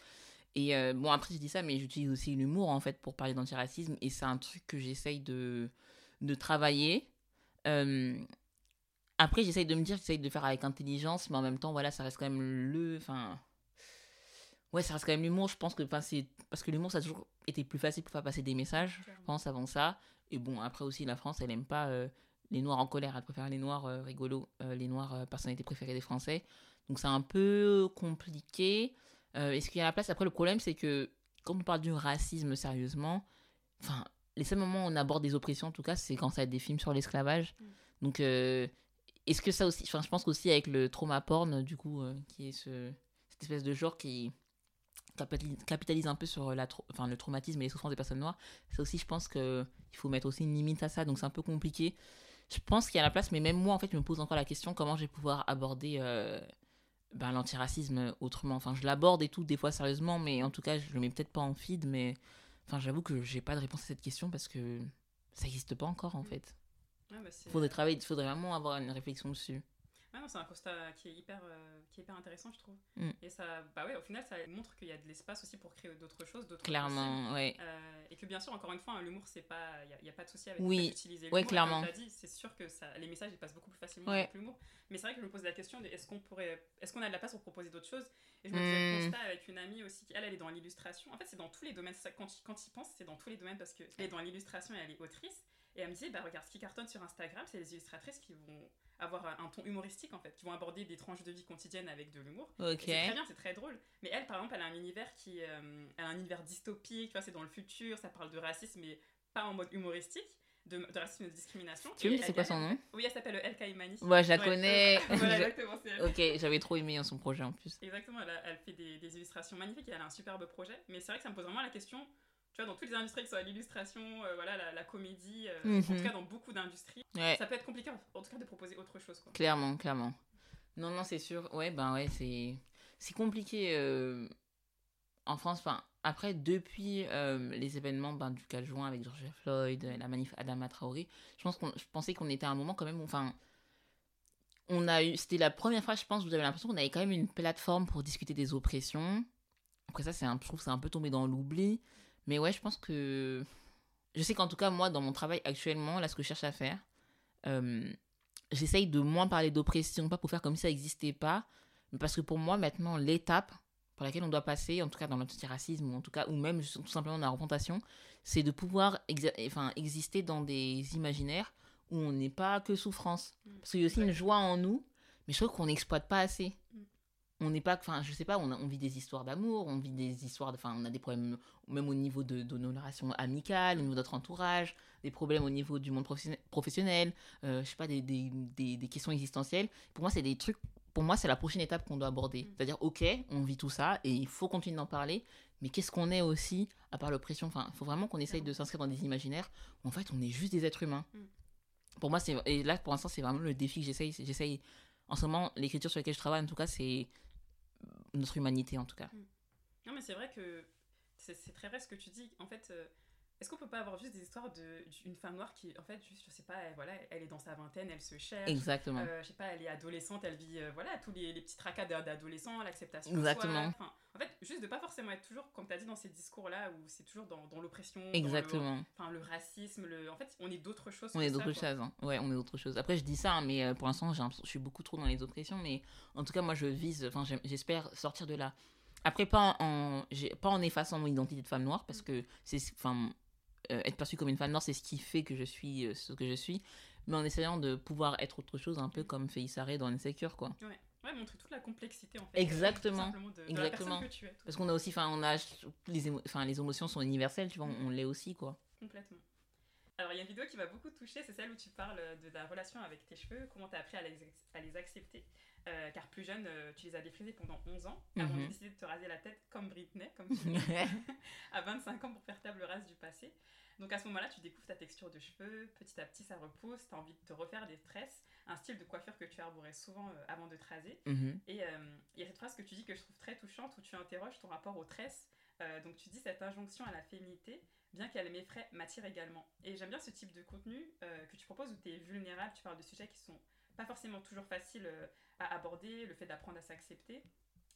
Et euh, bon après je dis ça mais j'utilise aussi l'humour en fait pour parler d'antiracisme. Et c'est un truc que j'essaye de de travailler. Euh, après j'essaye de me dire que j'essaye de faire avec intelligence mais en même temps voilà ça reste quand même le enfin ouais ça reste quand même l'humour. Je pense que parce que l'humour ça a toujours été plus facile pour faire passer des messages je pense avant ça. Et bon, après aussi, la France, elle aime pas euh, les Noirs en colère. Elle préfère les Noirs euh, rigolos, euh, les Noirs euh, personnalités préférées des Français. Donc c'est un peu compliqué. Euh, Est-ce qu'il y a la place? Après, le problème, c'est que quand on parle du racisme sérieusement, enfin, les seuls moments où on aborde des oppressions, en tout cas, c'est quand ça être des films sur l'esclavage. Mm. Donc, est-ce que ça aussi. Enfin, je pense qu'aussi avec le trauma porn, du coup, qui est ce, cette espèce de genre qui capitalise, un peu sur la, enfin, le traumatisme et les souffrances des personnes noires, ça aussi, je pense que il faut mettre aussi une limite à ça, donc c'est un peu compliqué. Je pense qu'il y a la place, mais même moi, en fait, je me pose encore la question comment je vais pouvoir aborder euh, ben, l'antiracisme autrement? Enfin, je l'aborde et tout, des fois sérieusement, mais en tout cas, je le mets peut-être pas en feed, mais enfin, j'avoue que j'ai pas de réponse à cette question parce que ça n'existe pas encore, en fait. Ouais, bah, Faudrait travailler, faudrait vraiment avoir une réflexion dessus. Ouais, non, c'est un constat qui est hyper, euh, qui est hyper intéressant, je trouve. Mm. Et ça, bah ouais, au final, ça montre qu'il y a de l'espace aussi pour créer d'autres choses, d'autres possibles. Clairement, ouais. Euh, et que bien sûr, encore une fois, hein, l'humour, c'est pas, il n'y a, pas de souci avec Oui. Ouais, l'humour. Et clairement. Comme dit, c'est sûr que ça, les messages ils passent beaucoup plus facilement Ouais. avec l'humour. Mais c'est vrai que je me pose la question de est-ce qu'on pourrait, est-ce qu'on a de la place pour proposer d'autres choses? Et je me faisais le Mm. constat avec une amie aussi, elle, elle est dans l'illustration. En fait, c'est dans tous les domaines. Quand quand il pense, c'est dans tous les domaines parce qu'elle est dans l'illustration et elle est autrice. Et elle me disait, bah regarde, ce qui cartonne sur Instagram, c'est les illustratrices qui vont avoir un ton humoristique en fait, qui vont aborder des tranches de vie quotidiennes avec de l'humour. C'est très bien, c'est très drôle. Mais elle, par exemple, elle a un univers qui, euh, elle a un univers dystopique, tu vois, c'est dans le futur, ça parle de racisme, mais pas en mode humoristique, de, de racisme et de discrimination. Tu me dire c'est quoi son nom? Oui, elle s'appelle El Kaimani. Ouais, je la Ouais, connais. euh, voilà, exactement. Ok, j'avais trop aimé hein, son projet en plus. Exactement, elle, a- elle fait des, des illustrations magnifiques et elle a un superbe projet. Mais c'est vrai que ça me pose vraiment la question, tu vois, dans toutes les industries, que ce soit l'illustration, euh, voilà, la, la comédie, euh, en Mhm. tout cas dans beaucoup d'industries, Ouais. ça peut être compliqué en tout cas de proposer autre chose. Quoi. Clairement, clairement. Non, non, c'est sûr. Ouais, ben ouais, c'est c'est compliqué euh, en France. Enfin, après, depuis les événements ben, du 4 juin avec George Floyd, la manif Adama Traoré, je pense qu'on, je pensais qu'on était à un moment quand même. où, Enfin, on a eu, c'était la première fois, je pense, où j'avais l'impression qu'on avait quand même une plateforme pour discuter des oppressions. Après ça, c'est un, je trouve que c'est un peu tombé dans l'oubli. Mais ouais, je pense que je sais qu'en tout cas moi, dans mon travail actuellement, là, ce que je cherche à faire. euh, j'essaye de moins parler d'oppression, pas pour faire comme si ça n'existait pas, mais parce que pour moi, maintenant, l'étape par laquelle on doit passer, en tout cas dans l'antiracisme, ou en tout cas, ou même tout simplement dans la représentation, c'est de pouvoir exa- enfin, exister dans des imaginaires où on n'est pas que souffrance. Mm. Parce qu'il y a aussi une joie en nous, mais je trouve qu'on n'exploite pas assez. On n'est pas, enfin, je sais pas, on, a- on vit des histoires d'amour, on vit des histoires, enfin, on a des problèmes même au niveau de, de nos relations amicales, au niveau de notre entourage, des problèmes au niveau du monde professionnel- euh, je sais pas, des, des, des, des questions existentielles. Pour moi, c'est des trucs, pour moi, c'est la prochaine étape qu'on doit aborder. Mm. C'est-à-dire, ok, on vit tout ça et il faut continuer d'en parler, mais qu'est-ce qu'on est aussi, à part l'oppression? Enfin, il faut vraiment qu'on essaye de s'inscrire dans des imaginaires où, en fait, on est juste des êtres humains. Mm. Pour moi, c'est, et là, pour l'instant, c'est vraiment le défi que j'essaye. c'est- J'essaye, en ce moment, l'écriture sur laquelle je travaille, en tout cas, c'est notre humanité, en tout cas. Non, mais c'est vrai que c'est c'est très vrai ce que tu dis. En fait, euh, est-ce qu'on peut pas avoir juste des histoires de- d'une femme noire qui, en fait, juste, je sais pas, elle, voilà, elle est dans sa vingtaine, elle se cherche. Exactement. Euh, je sais pas, elle est adolescente, elle vit, euh, voilà, tous les, les petits tracas d'a- d'adolescents, l'acceptation. de Exactement. soi. En fait, juste de pas forcément être toujours, comme tu as dit dans ces discours-là, où c'est toujours dans, dans l'oppression, Exactement. enfin, le racisme, le... en fait, on est d'autres choses. On est d'autres choses. hein. Ouais, on est d'autres choses. Après, je dis ça, hein, mais euh, pour l'instant, je suis beaucoup trop dans les oppressions. Mais en tout cas, moi, je vise, enfin, j'espère sortir de là. Après, pas en, pas en effaçant mon identité de femme noire, parce que c'est, enfin, euh, être perçue comme une femme noire, c'est ce qui fait que je suis euh, ce que je suis, mais en essayant de pouvoir être autre chose, un peu comme Faye Saré dans Insecure, quoi. Ouais, montrer toute la complexité en fait. Exactement. de, de Exactement. que tu es. tout Parce qu'on a aussi, enfin, on a les, émo- les émotions sont universelles, tu vois, on, on l'est aussi, quoi. Complètement. Alors, il y a une vidéo qui m'a beaucoup touchée, c'est celle où tu parles de ta relation avec tes cheveux, comment tu as appris à les, à les accepter. Euh, car plus jeune, euh, tu les as défrisés pendant 11 ans, avant de Mhm. décider de te raser la tête comme Britney, comme à 25 ans pour faire table rase du passé. Donc à ce moment-là, tu découvres ta texture de cheveux, petit à petit ça repousse, tu as envie de te refaire des tresses, un style de coiffure que tu arborais souvent euh, avant de te raser. Mhm. Et il y a cette phrase que tu dis que je trouve très touchante où tu interroges ton rapport aux tresses. Donc tu dis cette injonction à la féminité, bien qu'elle m'effraie, m'attire également. Et j'aime bien ce type de contenu que tu proposes où tu es vulnérable, tu parles de sujets qui sont pas forcément toujours faciles à aborder, le fait d'apprendre à s'accepter.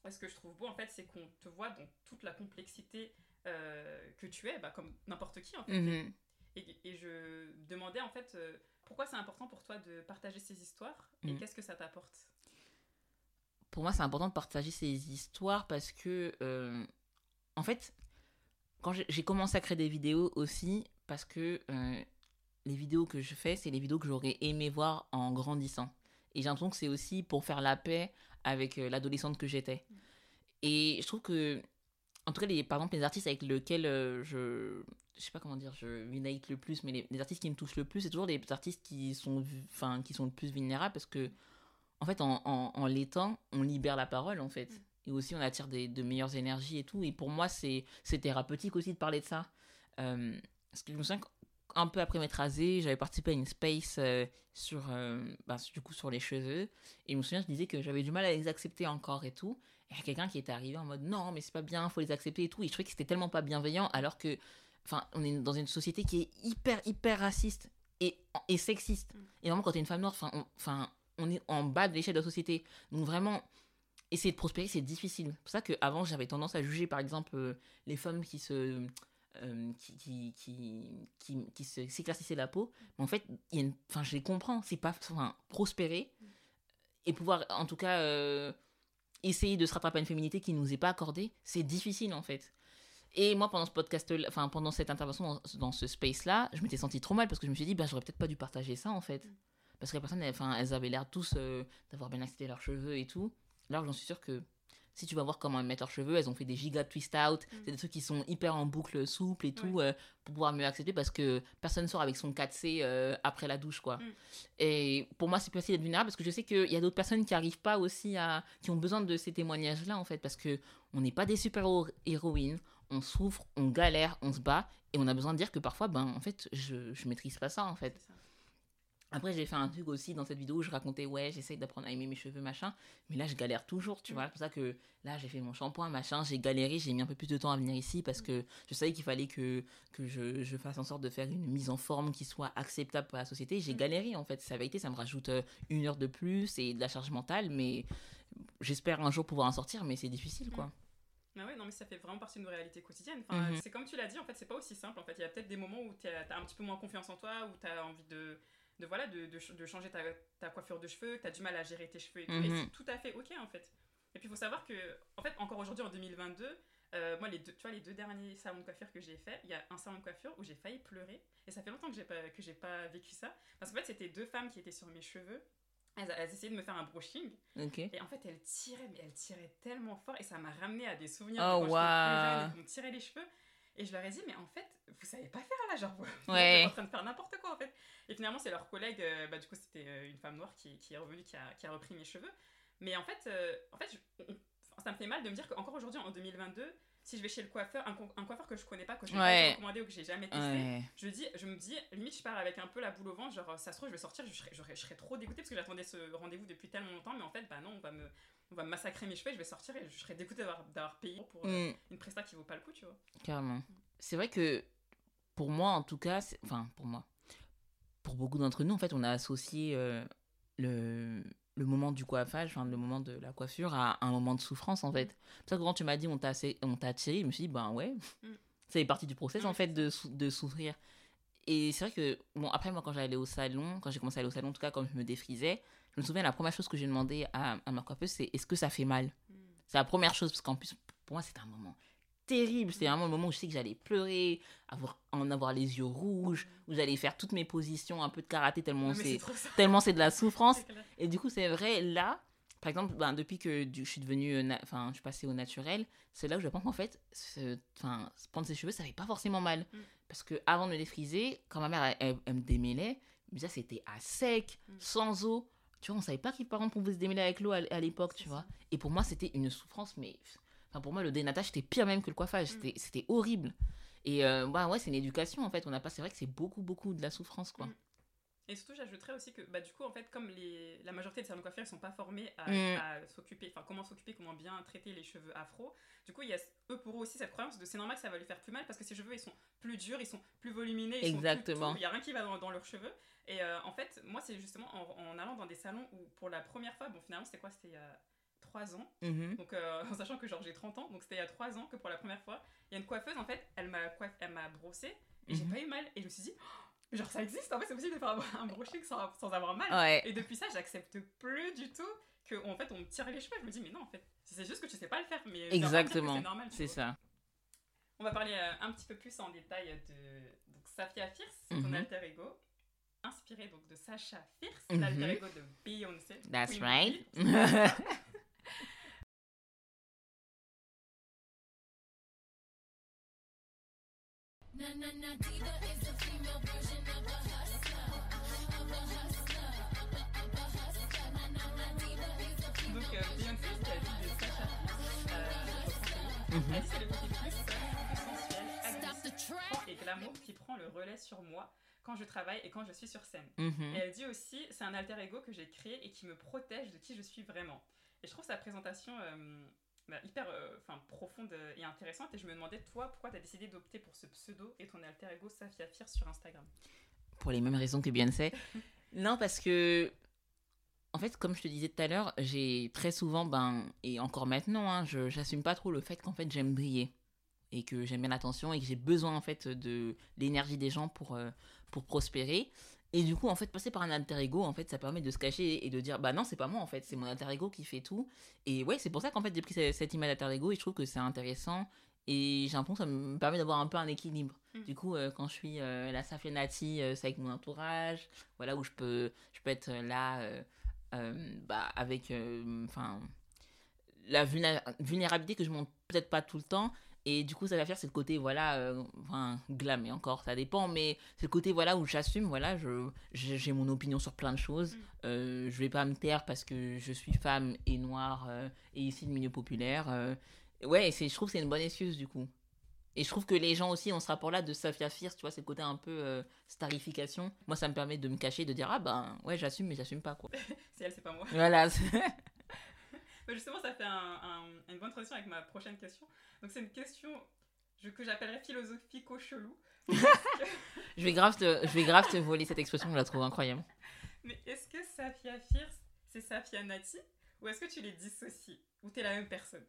Ce que je trouve beau en fait, c'est qu'on te voit dans toute la complexité euh, que tu es, bah, comme n'importe qui en fait. Mhm. Et, et je demandais en fait euh, pourquoi c'est important pour toi de partager ces histoires et Mhm. qu'est-ce que ça t'apporte? pour moi, c'est important de partager ces histoires parce que, euh, en fait, quand j'ai- commencé à créer des vidéos aussi, parce que les vidéos que je fais, c'est les vidéos que j'aurais aimé voir en grandissant. Et j'ai l'impression que c'est aussi pour faire la paix avec euh, l'adolescente que j'étais. Et je trouve que, en tout cas, les, par exemple, les artistes avec lesquels euh, je. Je sais pas comment dire, je unite le plus, mais les, artistes qui me touchent le plus, c'est toujours les artistes qui sont, enfin, qui sont le plus vulnérables parce que en fait, en, en, l'étant, on libère la parole, en fait. Et aussi, on attire des, de meilleures énergies et tout. Et pour moi, c'est thérapeutique aussi de parler de ça. Euh, parce que je me souviens qu'un peu après m'être rasée, j'avais participé à une space euh, sur, euh, bah, du coup, sur les cheveux. Et je me souviens, je disais que j'avais du mal à les accepter encore et tout. Et il y a quelqu'un qui était arrivé en mode non, mais c'est pas bien, faut les accepter et tout. Et je trouvais que c'était tellement pas bienveillant, alors que, enfin, on est dans une société qui est hyper, hyper raciste et, et sexiste. Mm. Et vraiment, quand t'es une femme noire, enfin, on- enfin, on est en bas de l'échelle de la société. Donc vraiment, essayer de prospérer, c'est difficile. C'est pour ça qu'avant, j'avais tendance à juger, par exemple, euh, les femmes qui se... euh, qui, qui, qui, qui, qui s'éclaircissaient la peau. Mais en fait, y a enfin, je les comprends. C'est pas... Enfin, prospérer et pouvoir, en tout cas, euh, essayer de se rattraper à une féminité qui nous est pas accordée, c'est difficile, en fait. Et moi, pendant ce podcast, enfin, pendant cette intervention dans, ce space-là, je m'étais sentie trop mal parce que je me suis dit, bah, j'aurais peut-être pas dû partager ça, en fait. Parce que les personnes, elles, elles avaient l'air tous euh, d'avoir bien accepté leurs cheveux et tout. Alors, j'en suis sûre que si tu vas voir comment elles mettent leurs cheveux, elles ont fait des giga twist out. Mm. C'est des trucs qui sont hyper en boucle souple et tout euh, pour pouvoir mieux accepter parce que personne sort avec son 4C euh, après la douche, quoi. Mm. Et pour moi, c'est plus facile d'être vulnérable parce que je sais qu'il y a d'autres personnes qui arrivent pas aussi à. qui ont besoin de ces témoignages-là, en fait, parce que on n'est pas des super-héroïnes, on souffre, on galère, on se bat. Et on a besoin de dire que parfois, ben, en fait, je, je maîtrise pas ça, en fait. Ça. Après, j'ai fait un truc aussi dans cette vidéo où je racontais, ouais, j'essaye d'apprendre à aimer mes cheveux, machin. Mais là, je galère toujours, tu Mm. vois. C'est pour ça que là, j'ai fait mon shampoing, machin. J'ai galéré, j'ai mis un peu plus de temps à venir ici parce que je savais qu'il fallait que, que je, je fasse en sorte de faire une mise en forme qui soit acceptable pour la société. J'ai Mm. galéré, en fait. C'est la vérité, ça me rajoute euh, une heure de plus et de la charge mentale. Mais j'espère un jour pouvoir en sortir, mais c'est difficile, quoi. Ah ouais, non, mais ça fait vraiment partie de nos réalités quotidiennes. Enfin, Mhm. C'est comme tu l'as dit, en fait, c'est pas aussi simple. En fait, il y a peut-être des moments où tu as un petit peu moins confiance en toi, où tu as envie de, de, voilà, de, de, ch- de changer ta, ta coiffure de cheveux, que tu as du mal à gérer tes cheveux et tout. Et Mhm. c'est tout à fait OK, en fait. Et puis, il faut savoir que, en fait, encore aujourd'hui, en 2022, euh, moi, les deux, tu vois, les deux derniers salons de coiffure que j'ai fait, il y a un salon de coiffure où j'ai failli pleurer. Et ça fait longtemps que j'ai pas, que j'ai pas vécu ça. Parce qu'en fait, c'était deux femmes qui étaient sur mes cheveux. Elles, elles essayaient de me faire un brushing. Et en fait, elle tirait, mais elle tirait tellement fort et ça m'a ramené à des souvenirs Oh, de quand waouh. j'étais plus jeune et qu'on me tirait les cheveux. Et je leur ai dit, mais en fait, vous savez pas faire là, genre, vous Ouais. êtes en train de faire n'importe quoi en fait. Et finalement, c'est leur collègue, euh, bah, du coup, c'était euh, une femme noire qui, qui est revenue, qui a, qui a repris mes cheveux. Mais en fait, euh, en fait je- on- on- ça me fait mal de me dire qu'encore aujourd'hui, en 2022, si je vais chez le coiffeur, un, co- un coiffeur que je connais pas, que je n'ai pas Ouais. été recommandé ou que j'ai jamais testé, Ouais. je, dis, je me dis, limite, je pars avec un peu la boule au ventre, genre, ça se trouve, je vais sortir, je serais, je serais trop dégoûtée parce que j'attendais ce rendez-vous depuis tellement longtemps, mais en fait, bah non, on va me, on va massacrer mes cheveux, et je vais sortir et je serais dégoûtée d'avoir, payé pour euh, Mm. une presta qui vaut pas le coup, tu vois. Carrément. C'est vrai que pour moi, en tout cas, c'est- enfin pour moi, pour beaucoup d'entre nous, en fait, on a associé euh, le, le moment du coiffage, enfin le moment de la coiffure à un moment de souffrance, en fait. C'est pour ça que quand tu m'as dit on t'a attiré, je me suis dit, ben ouais, Mm. ça fait partie du process, en fait, c'est de, sou- de souffrir. Et c'est vrai que, bon, après, moi, quand j'allais au salon, quand j'ai commencé à aller au salon, en tout cas, quand je me défrisais, je me souviens, la première chose que j'ai demandé à, à ma coiffeuse, c'est est-ce que ça fait mal? Mm. c'est la première chose, parce qu'en plus, pour moi, c'était un moment terrible. C'était vraiment le moment où je sais que j'allais pleurer, avoir, en avoir les yeux rouges, où j'allais faire toutes mes positions un peu de karaté tellement c'est tellement c'est de la souffrance. Et du coup, c'est vrai, là, par exemple, ben, depuis que je suis devenue, euh, enfin, je suis passée au naturel, c'est là où je pense qu'en fait, enfin, prendre ses cheveux, ça fait pas forcément mal. Mm. Parce que avant de me les friser, quand ma mère, elle, me démêlait, déjà c'était à sec, mm. sans eau. Tu vois, on savait pas qu'il par exemple pouvait se démêler avec l'eau à, l'époque, tu vois. Et pour moi, c'était une souffrance, mais enfin, pour moi, le dénatage, c'était pire même que le coiffage. Mm. C'était horrible. Et euh, bah ouais, c'est une éducation en fait. On pas, c'est vrai que c'est beaucoup, beaucoup de la souffrance, quoi. Et surtout, j'ajouterais aussi que, bah, du coup, en fait, comme les, la majorité des salons de coiffure ne sont pas formés à, mm. s'occuper, enfin, comment s'occuper, comment bien traiter les cheveux afro, du coup, il y a eux pour eux aussi cette croyance de c'est normal que ça va lui faire plus mal parce que ses cheveux, ils sont plus durs, ils sont plus volumineux, ils Exactement. il n'y a rien qui va dans, leurs cheveux. Et euh, en fait, moi, c'est justement en, allant dans des salons où, pour la première fois, bon, finalement, c'était quoi? C'était il y a 3 ans. Mm-hmm. Donc, euh, en sachant que genre j'ai 30 ans, donc c'était il y a 3 ans que pour la première fois, il y a une coiffeuse, en fait, elle m'a elle m'a brossé et j'ai mm-hmm. pas eu mal. Et je me suis dit, Genre, ça existe, en fait, c'est possible de faire un brushing sans, sans avoir mal. Et depuis ça, j'accepte plus du tout qu'en en fait, on me tire les cheveux. Je me dis, mais non, en fait, c'est juste que tu sais pas le faire. Mais Exactement. C'est normal. C'est ça. On va parler euh, un petit peu plus en détail de donc, Safia Fierce, ton mhm. alter ego, inspiré donc de Sacha Fierce, mm l'alter ego de Beyoncé. That's right. Donc, euh, Beyoncé, c'est la vie de Sacha euh, mm -hmm. Elle dit c'est le côté plus sensuel, agressif et glamour qui prend le relais sur moi quand je travaille et quand je suis sur scène. Et elle dit aussi, c'est un alter ego que j'ai créé et qui me protège de qui je suis vraiment. Et je trouve sa présentation euh, bah, hyper euh, profonde et intéressante. Et je me demandais, toi, pourquoi tu as décidé d'opter pour ce pseudo et ton alter ego Safia Fierce sur Instagram? Pour les mêmes raisons que Beyoncé. non, parce que. En fait, comme je te disais tout à l'heure, j'ai très souvent, ben, et encore maintenant, hein, je j'assume pas trop le fait qu'en fait j'aime briller et que j'aime bien l'attention et que j'ai besoin en fait de l'énergie des gens pour, euh, pour prospérer. Et du coup, en fait, passer par un alter ego, en fait, ça permet de se cacher et de dire, bah non, c'est pas moi, en fait, c'est mon alter ego qui fait tout. Et ouais, c'est pour ça qu'en fait, j'ai pris cette image d'alter ego et je trouve que c'est intéressant. Et j'ai l'impression que ça me permet d'avoir un peu un équilibre. Mm. Du coup, euh, quand je suis euh, la Safia Nati, euh, c'est avec mon entourage, voilà, où je peux, je peux être là, bah, avec, enfin, la vulnérabilité que je montre peut-être pas tout le temps, et du coup, ça va faire, c'est le côté, voilà, euh, enfin, glam, et encore, ça dépend, mais c'est le côté, voilà, où j'assume, voilà, je, j'ai mon opinion sur plein de choses. Mm. Euh, je vais pas me taire parce que je suis femme et noire euh, et ici de milieu populaire. Euh. ouais, c'est, je trouve que c'est une bonne excuse, du coup. Et je trouve que les gens aussi ont ce rapport-là de Safia Fierce, tu vois, c'est le côté un peu starification. Moi, ça me permet de me cacher, de dire, ah ben, ouais, j'assume, mais j'assume pas, quoi. c'est elle, c'est pas moi. Voilà. Justement, ça fait une bonne transition avec ma prochaine question. Donc, c'est une question que j'appellerais philosophico-chelou. je, vais grave te, je vais grave te voler cette expression, je la trouve incroyable. Mais est-ce que Safia Fierce, c'est Safia Nati Ou est-ce que tu les dissocies Ou t'es la même personne?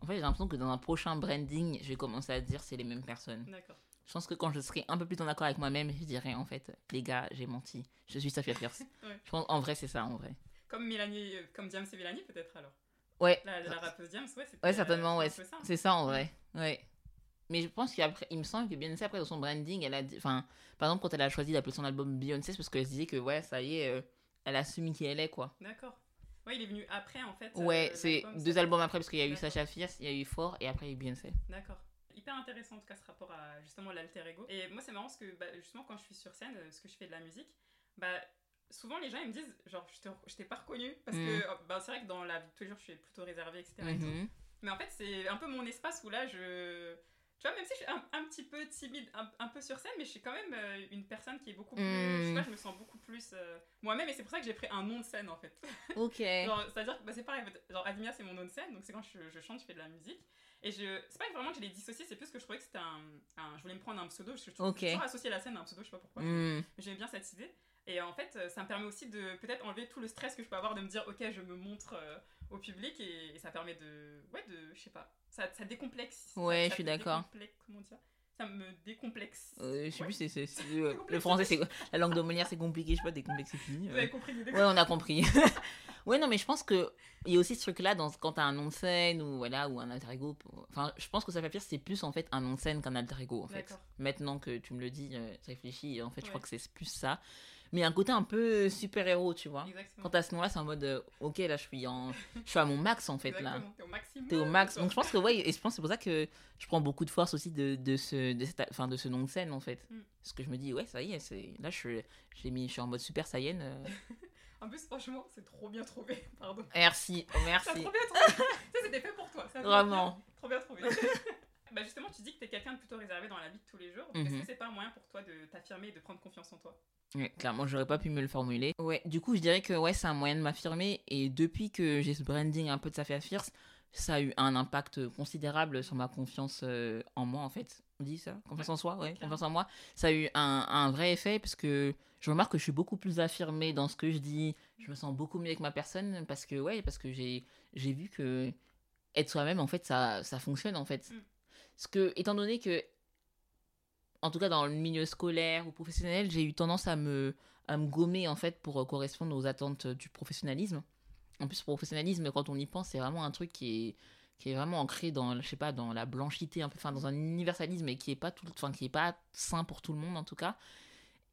En fait, j'ai l'impression que dans un prochain branding, je vais commencer à dire c'est les mêmes personnes. D'accord. Je pense que quand je serai un peu plus en accord avec moi-même, je dirais en fait, les gars, j'ai menti. Je suis Safia Fierce. Je pense en vrai, c'est ça, en vrai. Comme Mélanie, euh, comme Diams et Mélanie peut-être alors. Ouais. La, rappeuse Diams, ouais. Ouais, certainement, ouais. C'est ça, en vrai. Ouais. Mais je pense qu'après, il me semble que Beyoncé, après, dans son branding, elle a dit. Enfin, par exemple, quand elle a choisi d'appeler son album Beyoncé, c'est parce qu'elle se disait que, ouais, ça y est, euh, elle assume qui elle est, quoi. D'accord. Ouais, il est venu après, en fait. Ouais, euh, c'est deux albums après, parce qu'il y a eu Sacha Fierce, il y a eu Fort, et après, il y a eu Beyoncé. D'accord. Hyper intéressant, en tout cas, ce rapport à justement l'alter ego. Et moi, c'est marrant parce que, bah, justement, quand je suis sur scène, ce que je fais de la musique, bah, souvent les gens ils me disent genre je t'ai pas reconnu parce que mm. oh, bah, c'est vrai que dans la vie de tous les jours je suis plutôt réservée etc mm-hmm. mais en fait c'est un peu mon espace où là je tu vois même si je suis un, petit peu timide un, peu sur scène mais je suis quand même euh, une personne qui est beaucoup plus je sais mm. pas je me sens beaucoup plus euh, moi-même et c'est pour ça que j'ai pris un nom de scène en fait. Ok. C'est à dire que bah, c'est pareil genre Admia c'est mon nom de scène donc c'est quand je, je, chante je fais de la musique. Et je c'est pas vraiment que je l'ai dissocié c'est plus que je trouvais que c'était un, je voulais me prendre un pseudo parce que je, trouve, toujours associé la scène à un pseudo je sais pas pourquoi. Mais j'aimais bien cette idée et en fait, euh, ça me permet aussi de peut-être enlever tout le stress que je peux avoir de me dire, ok, je me montre euh, au public et, ça permet de, ouais, de, je sais pas, ça, ça décomplexe. Ouais, je suis d'accord. Comment dire? Ça me décomplexe. Euh, je sais Ouais. plus, c'est, euh, le français, c'est La langue de Molière, c'est compliqué, je sais pas, décomplexifie. Vous avez compris l'idée? Ouais, on a compris. ouais, non, mais je pense que il y a aussi ce truc-là dans, quand t'as un nom de scène ou, voilà, ou un alter ego. Enfin, je pense que ça fait pire, c'est plus en fait un nom de scène qu'un alter ego, en fait. Maintenant que tu me le dis, euh, je réfléchis, et en fait, je crois que c'est plus ça. Mais il y a un côté un peu super-héros, tu vois. Exactement. Quand t'as ce nom-là, c'est en mode, euh, ok, là, je suis, en... je suis à mon max, en fait, là. Exactement. T'es au maximum. T'es au max. Donc je pense que ouais, et je pense que c'est pour ça que je prends beaucoup de force aussi de, de ce, de, cette- enfin, de ce nom de scène en fait. Mm. Parce que je me dis, ouais, ça y est, c'est... là je suis, j'ai mis, je suis en mode super saiyan. euh. En plus, franchement, c'est trop bien trouvé. Pardon. Merci, oh, merci. trop bien trouvé. ça, c'était fait pour toi. ça. Vraiment. Trop bien trouvé. bah justement, tu dis que t'es quelqu'un de plutôt réservé dans la vie de tous les jours. Est-ce Mhm. que c'est pas un moyen pour toi de t'affirmer et de prendre confiance en toi? Ouais, clairement, j'aurais pas pu me le formuler. Ouais, du coup, je dirais que ouais, c'est un moyen de m'affirmer. Et depuis que j'ai ce branding un peu de Safia Fierce, ça a eu un impact considérable sur ma confiance euh, en moi, en fait. On dit ça? Confiance en soi, ouais, confiance en moi. Ça a eu un, un vrai effet parce que je remarque que je suis beaucoup plus affirmée dans ce que je dis. Je me sens beaucoup mieux avec ma personne parce que, ouais, parce que j'ai, j'ai vu que être soi-même, en fait, ça, ça fonctionne, en fait. Mm. Parce que, étant donné que en tout cas dans le milieu scolaire ou professionnel, j'ai eu tendance à me, à me gommer en fait pour euh, correspondre aux attentes du professionnalisme. En plus, le professionnalisme, quand on y pense, c'est vraiment un truc qui est, qui est vraiment ancré dans, je sais pas, dans la blanchité, enfin, dans un universalisme et qui est pas tout, pas sain pour tout le monde en tout cas.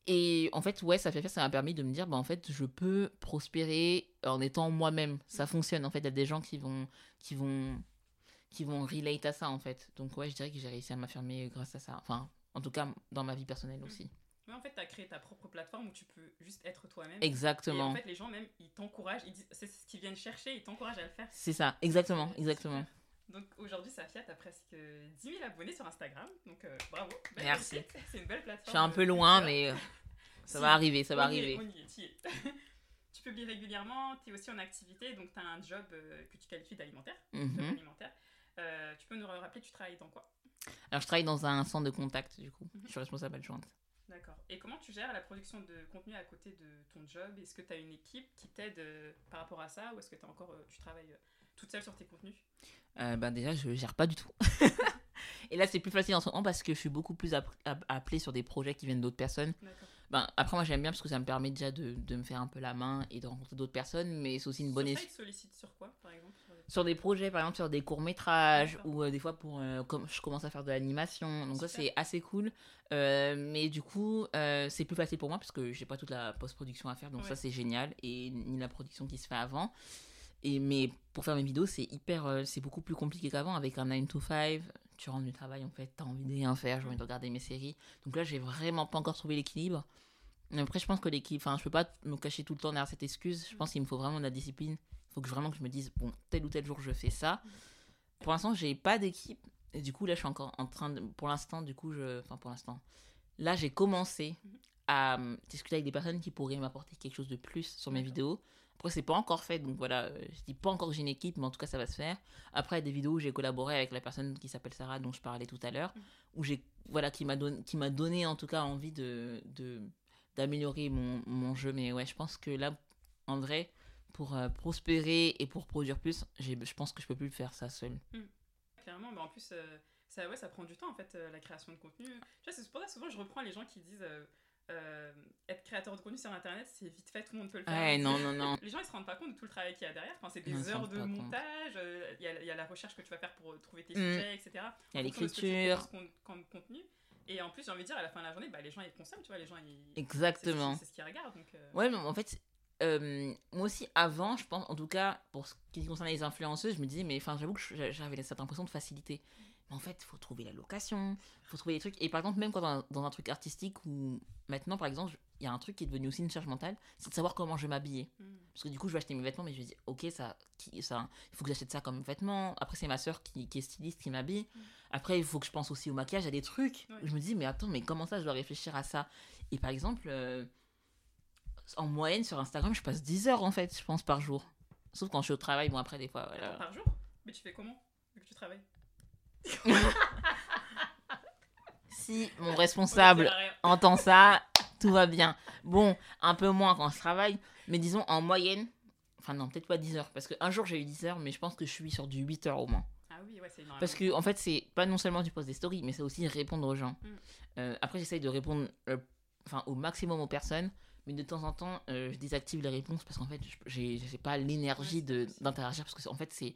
Et en fait, ouais, ça fait ça m'a permis de me dire, bah en fait, je peux prospérer en étant moi-même. Ça fonctionne en fait. Il y a des gens qui vont, qui vont, qui vont relate à ça en fait. Donc ouais, je dirais que j'ai réussi à m'affirmer grâce à ça. Enfin, en tout cas, dans ma vie personnelle aussi. Mais en fait, t'as créé ta propre plateforme où tu peux juste être toi-même. Et Exactement. en fait, les gens même, ils t'encouragent, ils disent, c'est ce qu'ils viennent chercher, ils t'encouragent à le faire. C'est ça, exactement, exactement. super. Donc aujourd'hui, Safia, t'as presque 10 000 abonnés sur Instagram. Donc euh, bravo. Belle Merci. C'est une belle plateforme. Je suis un peu loin, mais euh, ça Si, va arriver, ça va on y est, arriver. on y est, t'y es. tu publies régulièrement, tu es aussi en activité, donc tu as un job euh, que tu qualifies d'alimentaire. job Mhm. alimentaire. Euh, tu peux nous rappeler, tu travailles dans quoi? Alors, je travaille dans un centre de contact, du coup. Mhm. Je suis responsable adjointe. D'accord. Et comment tu gères la production de contenu à côté de ton job? Est-ce que tu as une équipe qui t'aide euh, par rapport à ça? Ou est-ce que encore, euh, tu travailles toute seule sur tes contenus? Ben déjà, je gère pas du tout. Et là, c'est plus facile en ce moment parce que je suis beaucoup plus app- app- appelée sur des projets qui viennent d'autres personnes. Ben, après, moi, j'aime bien parce que ça me permet déjà de, de me faire un peu la main et de rencontrer d'autres personnes, mais c'est aussi une bonne... Sur ça, ils te sollicitent sur quoi, par exemple? Sur des projets, par exemple sur des courts-métrages, ou euh, des fois pour euh, comme je commence à faire de l'animation. Donc ça, c'est assez cool. Euh, mais du coup, c'est plus facile pour moi parce que j'ai pas toute la post-production à faire. Donc Ouais. ça, c'est génial. Et ni la production qui se fait avant. Et, mais pour faire mes vidéos, c'est hyper, c'est beaucoup plus compliqué qu'avant avec un 9 to 5. Tu rentres du travail, en fait, t'as envie de rien faire, j'ai envie de regarder mes séries. Donc là, j'ai vraiment pas encore trouvé l'équilibre. Mais Après, je pense que l'équilibre, enfin, je peux pas me cacher tout le temps derrière cette excuse. Je pense qu'il me faut vraiment de la discipline. Il faut que vraiment que je me dise, bon, tel ou tel jour, je fais ça. Pour l'instant, j'ai pas d'équipe. Et du coup, là, je suis encore en train de. Pour l'instant, du coup, je. Enfin, pour l'instant. Là, j'ai commencé à euh, discuter avec des personnes qui pourraient m'apporter quelque chose de plus sur mes vidéos. Après, c'est pas encore fait, donc voilà, euh, je dis pas encore que j'ai une équipe, mais en tout cas, ça va se faire. Après, il y a des vidéos où j'ai collaboré avec la personne qui s'appelle Sarah, dont je parlais tout à l'heure, Mhm. où j'ai, voilà, qui m'a donné, qui m'a donné en tout cas envie de, de d'améliorer mon, mon jeu. Mais ouais, je pense que là, en vrai, pour euh, prospérer et pour produire plus, je pense que je peux plus faire ça seul. Clairement, mais en plus, euh, ça, ouais, ça prend du temps en fait, euh, la création de contenu. Tu vois, c'est pour ça que souvent je reprends les gens qui disent être créateur de contenu sur internet, c'est vite fait, tout le monde peut le faire. Ouais, non, non, non. Les gens ils se rendent pas compte de tout le travail qu'il y a derrière. Enfin, c'est des heures de montage, il y, y a la recherche que tu vas faire pour trouver tes Mm. sujets, etc. Il y a l'écriture. comme contenu. Et en plus, j'ai envie de dire, à la fin de la journée, bah, les gens ils consomment, tu vois, les gens ils. Exactement. C'est ce qu'ils regardent. Donc, Ouais, mais en fait, euh, moi aussi, avant, je pense, en tout cas, pour ce qui concerne les influenceuses, je me disais, mais enfin, j'avoue que j'avais cette impression de facilité. Mais en fait, il faut trouver la location, il faut trouver des trucs. Et par exemple, même quand dans, dans un truc artistique où maintenant, par exemple, il y a un truc qui est devenu aussi une charge mentale, c'est de savoir comment je vais m'habiller. mm. Parce que du coup, je vais acheter mes vêtements, mais je me dis, ok, ça, qui, ça, il faut que j'achète ça comme vêtements. Après, c'est ma soeur qui, qui est styliste qui m'habille. Mm. Après, il faut que je pense aussi au maquillage, à des trucs. Ouais. Je me dis, mais attends, mais comment ça, je dois réfléchir à ça? Et par exemple, euh, en moyenne, sur Instagram, je passe 10 heures, en fait, je pense, par jour. Sauf quand je suis au travail, bon, après, des fois, Attends, voilà. par jour? Mais tu fais comment vu que tu travailles? Si mon On responsable entend ça, tout va bien. Bon, un peu moins quand je travaille, mais disons, en moyenne, enfin non, peut-être pas 10 heures, parce qu'un jour, j'ai eu 10 heures, mais je pense que je suis sur du 8 heures au moins. Ah oui, ouais, c'est. Parce que, en fait, c'est pas non seulement du post des stories, mais c'est aussi répondre aux gens. Mm. Euh, après, j'essaye de répondre euh, enfin, au maximum aux personnes, mais de temps en temps, euh, je désactive les réponses parce qu'en fait, je- j'ai pas l'énergie d'interagir parce que, en fait, c'est.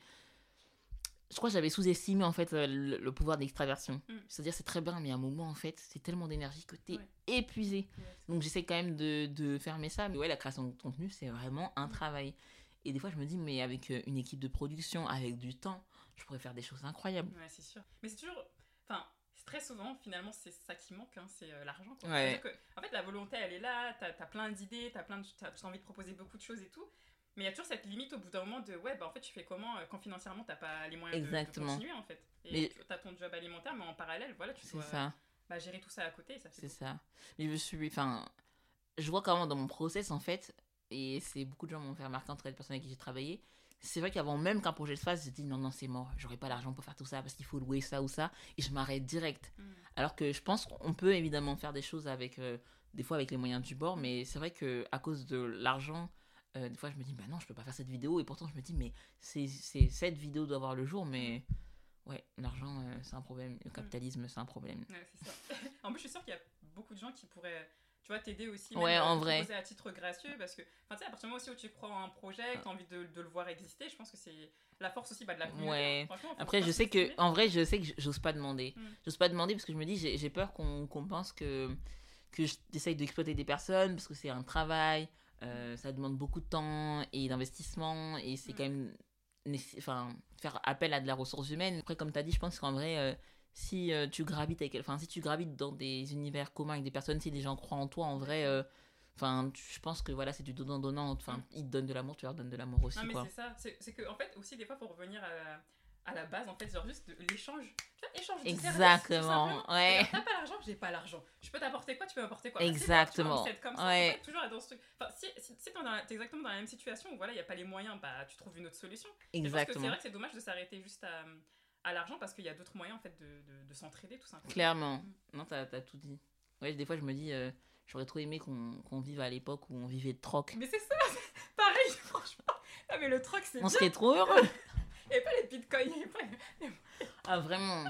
Je crois que j'avais sous-estimé en fait euh, le, le pouvoir d'extraversion. Mm. C'est-à-dire, c'est très bien, mais à un moment, en fait, c'est tellement d'énergie que t'es Ouais. épuisé. Ouais, Donc j'essaie quand même de, de fermer ça. Mais ouais, la création de contenu, c'est vraiment un Mm. travail. Et des fois, je me dis, mais avec euh, une équipe de production, avec du temps, je pourrais faire des choses incroyables. Ouais, c'est sûr. Mais c'est toujours. Enfin, très souvent, finalement, c'est ça qui manque, hein, c'est euh, l'argent. quoi. Ouais. C'est-à-dire que, en fait, la volonté, elle est là, t'as as plein d'idées, t'as plein de- t'as t'as envie de proposer beaucoup de choses et tout. Mais il y a toujours cette limite au bout d'un moment de ouais, bah en fait, tu fais comment euh, quand financièrement t'as pas les moyens de- de, Exactement. continuer en fait. Et Mais- tu as ton job alimentaire, mais en parallèle, voilà, tu C'est dois ça. bah, gérer tout ça à côté. et ça fait C'est ça. Mais je suis. Enfin, je vois comment dans mon process, en fait, et c'est beaucoup de gens m'ont fait remarquer entre les personnes avec qui j'ai travaillé. C'est vrai qu'avant même qu'un projet se fasse, je dis non, non, c'est mort, j'aurai pas l'argent pour faire tout ça parce qu'il faut louer ça ou ça, et je m'arrête direct. Mm. Alors que je pense qu'on peut évidemment faire des choses avec, euh, des fois avec les moyens du bord, mais c'est vrai que à cause de l'argent, euh, des fois je me dis, bah non, je peux pas faire cette vidéo, et pourtant je me dis, mais c'est c'est- cette vidéo doit voir le jour, mais ouais, l'argent, euh, c'est un problème, le capitalisme, c'est un problème. Ouais, c'est ça. en plus, je suis sûre qu'il y a beaucoup de gens qui pourraient, tu vois, t'aider aussi. Ouais, même, euh, en vrai. à titre gracieux, parce que, enfin, tu sais, à partir du moment aussi où tu crois en un projet, que tu as envie de, de le voir exister, je pense que c'est la force aussi bah, de la communauté. Ouais. Faut Après, je sais que, en vrai, je sais que j'ose pas demander. Mm. J'ose pas demander parce que je me dis, j'ai peur qu'on qu'on pense que, que j'essaye d'exploiter des personnes parce que c'est un travail, euh, ça demande beaucoup de temps et d'investissement et c'est Mm. quand même. Enfin, faire appel à de la ressource humaine. Après, comme tu as dit, je pense qu'en vrai, euh, si euh, tu gravites avec. Enfin, si tu gravites dans des univers communs avec des personnes, si les gens croient en toi, en vrai. euh, Enfin, je pense que voilà, c'est du donnant-donnant. Enfin, Mm. ils te donnent de l'amour, tu leur donnes de l'amour aussi, Non, mais c'est ça. C'est que, en fait, aussi, des fois, faut revenir à, à la base, en fait, genre juste de l'échange. Tu vois, échange de tout Exactement, ouais. T'as pas l'argent, j'ai pas l'argent. Je peux t'apporter quoi, tu peux m'apporter quoi. Exactement, comme ça. ouais. Toujours être dans ce truc. Enfin, si, si, si t'es exactement dans la même situation où voilà, il n'y a pas les moyens, bah, tu trouves une autre solution. Que c'est Exactement. vrai que c'est dommage de s'arrêter juste à, à l'argent parce qu'il y a d'autres moyens en fait de, de, de s'entraider tout simplement. Clairement. Mm. Non, t'as as tout dit. Ouais, des fois, je me dis, euh, j'aurais trop aimé qu'on qu'on vive à l'époque où on vivait de troc. Mais c'est ça, pareil, franchement. Ah, mais le truc, c'est On serait trop heureux. Et pas les bitcoins, pas... ah, vraiment.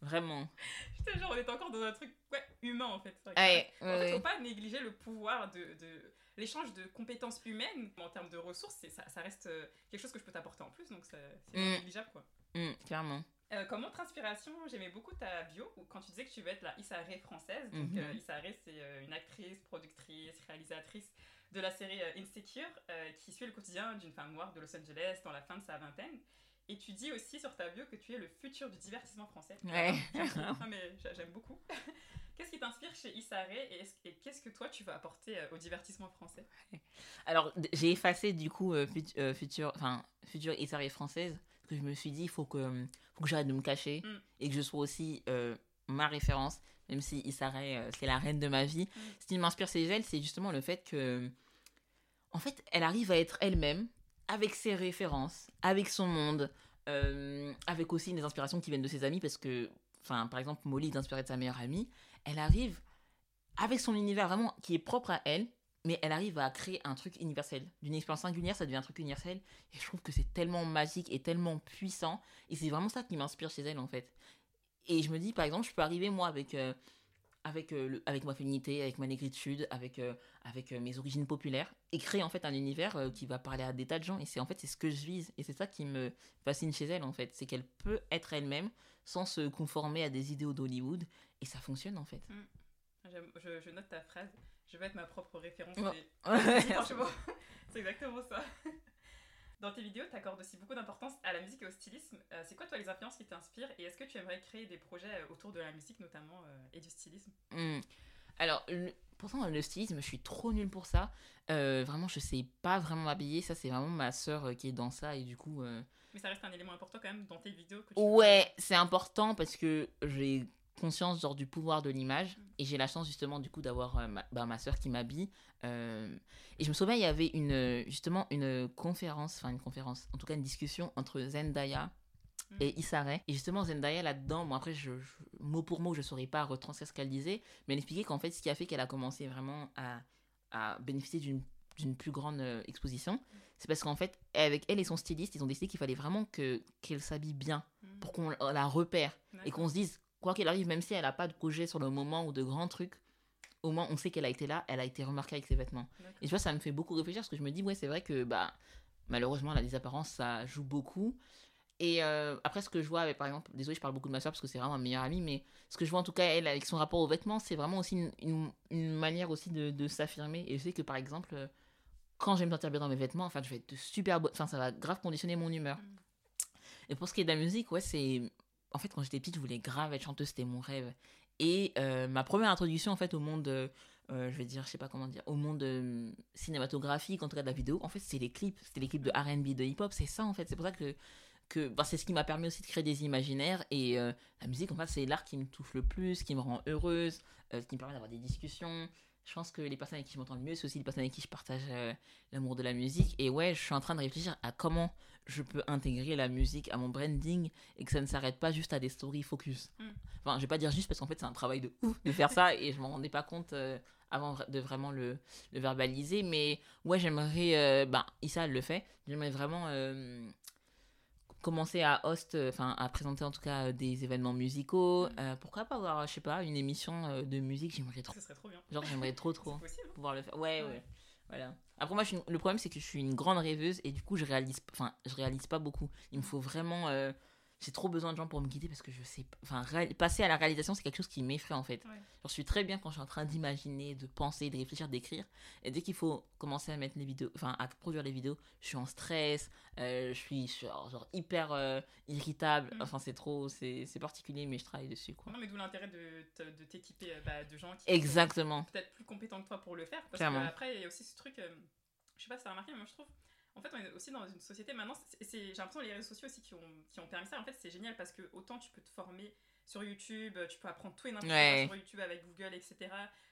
Vraiment. Putain, genre, on est encore dans un truc ouais, humain en fait. que- Ouais, En ouais, fait, faut ouais. pas négliger le pouvoir de, de l'échange de compétences humaines en termes de ressources. Ça, ça reste euh, quelque chose que je peux t'apporter en plus, donc c'est Mm. non négligeable quoi. Mm, clairement. Euh, comme autre inspiration, j'aimais beaucoup ta bio où quand tu disais que tu veux être la Issa Rae française. Donc, Mhm. euh, Issa Rae, c'est euh, une actrice, productrice, réalisatrice de la série Insecure qui suit le quotidien d'une femme noire de Los Angeles dans la fin de sa vingtaine. Et tu dis aussi sur ta bio que tu es le futur du divertissement français. Ouais. Ah, mais j'a- j'aime beaucoup. Qu'est-ce qui t'inspire chez Issa Rae et, et qu'est-ce que toi tu vas apporter euh, au divertissement français? Alors, j'ai effacé du coup euh, fut- euh, futur, enfin, future Issarié française, que je me suis dit, il faut que, faut que j'arrête de me cacher Mm. et que je sois aussi euh, ma référence, même si Issaré, euh, c'est la reine de ma vie. Mm. Ce qui m'inspire chez elle, c'est justement le fait que, en fait, elle arrive à être elle-même, avec ses références, avec son monde, euh, avec aussi des inspirations qui viennent de ses amis, parce que, enfin, par exemple, Molly est inspirée de sa meilleure amie, elle arrive avec son univers vraiment qui est propre à elle, mais elle arrive à créer un truc universel. D'une expérience singulière, ça devient un truc universel. Et je trouve que c'est tellement magique et tellement puissant. Et c'est vraiment ça qui m'inspire chez elle, en fait. Et je me dis, par exemple, je peux arriver, moi, avec, euh, avec, euh, avec ma féminité, avec ma négritude, avec, euh, avec mes origines populaires, et créer, en fait, un univers qui va parler à des tas de gens. Et c'est, en fait, c'est ce que je vise. Et c'est ça qui me fascine chez elle, en fait. C'est qu'elle peut être elle-même sans se conformer à des idéaux d'Hollywood. Et ça fonctionne, en fait. Je, je note ta phrase. Je vais être ma propre référence. Et- Franchement, c'est exactement ça. Dans tes vidéos, tu accordes aussi beaucoup d'importance à la musique et au stylisme. Euh, c'est quoi, toi, les influences qui t'inspirent Et est-ce que tu aimerais créer des projets euh, autour de la musique, notamment, euh, et du stylisme? Hmm. Alors, le- pourtant, le stylisme, je suis trop nulle pour ça. Euh, vraiment, je sais pas vraiment m'habiller. Ça, c'est vraiment ma sœur qui est dans ça. Et du coup, Mais ça reste un élément important quand même dans tes vidéos. Que tu ouais, c'est important parce que j'ai conscience genre du pouvoir de l'image Mm. et j'ai la chance justement du coup d'avoir euh, ma, bah, ma soeur qui m'habille Euh, et je me souviens il y avait une justement une conférence enfin une conférence en tout cas une discussion entre Zendaya Mm. et Issa Rae. Et justement, Zendaya, là-dedans, bon, après, je, je- mot pour mot, je ne saurais pas retranscrire ce qu'elle disait, mais elle expliquait qu'en fait, ce qui a fait qu'elle a commencé vraiment à, à bénéficier d'une d'une plus grande euh, exposition, c'est parce qu'en fait, avec elle et son styliste, ils ont décidé qu'il fallait vraiment que qu'elle s'habille bien. Mm. pour qu'on la repère et qu'on se dise, quoi qu'il arrive, même si elle n'a pas de projet sur le moment ou de grands trucs, au moins on sait qu'elle a été là, elle a été remarquée avec ses vêtements. Et tu vois, ça me fait beaucoup réfléchir parce que je me dis, ouais, c'est vrai que bah, malheureusement, la apparences, ça joue beaucoup. Et euh, après, ce que je vois avec, par exemple, désolé, je parle beaucoup de ma soeur parce que c'est vraiment ma meilleure amie, mais ce que je vois en tout cas, elle, avec son rapport aux vêtements, c'est vraiment aussi une, une, manière aussi de, de s'affirmer. Et je sais que, par exemple, euh, quand je vais me sentir bien dans mes vêtements, enfin, je vais être super Enfin, ça va grave conditionner mon humeur. Mm. Et pour ce qui est de la musique, ouais, c'est. En fait, quand j'étais petite, je voulais grave être chanteuse, c'était mon rêve. Et euh, ma première introduction, en fait, au monde. je vais dire, je sais pas comment dire, au monde cinématographique, en tout cas de la vidéo, en fait, c'est les clips. C'était les clips de RB, de hip-hop, c'est ça, en fait. C'est pour ça que que bah, c'est ce qui m'a permis aussi de créer des imaginaires et euh, la musique en fait c'est l'art qui me touche le plus qui me rend heureuse euh, qui me permet d'avoir des discussions je pense que les personnes avec qui je m'entends le mieux c'est aussi les personnes avec qui je partage euh, l'amour de la musique. Et ouais je suis en train de réfléchir à comment je peux intégrer la musique à mon branding et que ça ne s'arrête pas juste à des stories focus. Mm. enfin je vais pas dire juste parce qu'en fait c'est un travail de ouf de faire ça et je m'en rendais pas compte avant de vraiment le, le, verbaliser. Mais ouais j'aimerais bah Issa le fait. J'aimerais vraiment commencer à host, euh, enfin à présenter en tout cas euh, des événements musicaux. Mm. Euh, pourquoi pas avoir, je sais pas, une émission de musique J'aimerais trop. Ça serait trop bien. Genre j'aimerais trop trop pouvoir le faire. Ouais, ouais. Voilà. Après moi, je suis le problème c'est que je suis une grande rêveuse et du coup je réalise, enfin je réalise pas beaucoup. Il me faut vraiment j'ai trop besoin de gens pour me guider parce que je sais enfin passer à la réalisation c'est quelque chose qui m'effraie en fait. Je suis très bien quand je suis en train d'imaginer de penser de réfléchir d'écrire. Et dès qu'il faut commencer à mettre les vidéos enfin à produire les vidéos je suis en stress euh, je suis genre, hyper euh, irritable. Mm. enfin c'est trop c'est particulier mais je travaille dessus quoi. Non mais d'où l'intérêt de, de t'équiper euh, bah, de gens qui exactement. peut-être plus compétents que toi pour le faire. Parce qu'après il y a aussi ce truc je sais pas si t'as remarqué mais moi je trouve en fait, on est aussi dans une société maintenant. J'ai l'impression les réseaux sociaux aussi qui ont, qui ont permis ça. En fait, c'est génial parce que autant tu peux te former sur YouTube, tu peux apprendre tout et n'importe quoi sur YouTube avec Google, etc.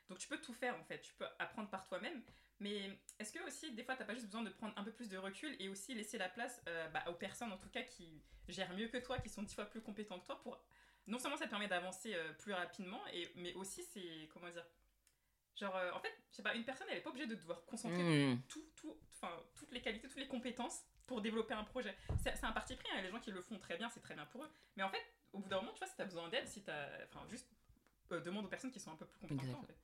Donc tu peux tout faire en fait. Tu peux apprendre par toi-même. Mais est-ce que aussi, des fois, t'as pas juste besoin de prendre un peu plus de recul et aussi laisser la place euh, bah, aux personnes, en tout cas, qui gèrent mieux que toi, qui sont dix fois plus compétentes que toi pour. Non seulement ça te permet d'avancer euh, plus rapidement, et, mais aussi c'est. Comment dire Genre, euh, en fait, je sais pas, une personne, elle est pas obligée de devoir concentrer hmm. tout, tout, toutes les qualités, toutes les compétences pour développer un projet. C'est un parti pris, hein, les gens qui le font très bien, c'est très bien pour eux. Mais en fait, au bout d'un moment, tu vois, si t'as besoin d'aide, si t'as. Enfin, juste euh, demande aux personnes qui sont un peu plus compétentes. En fait.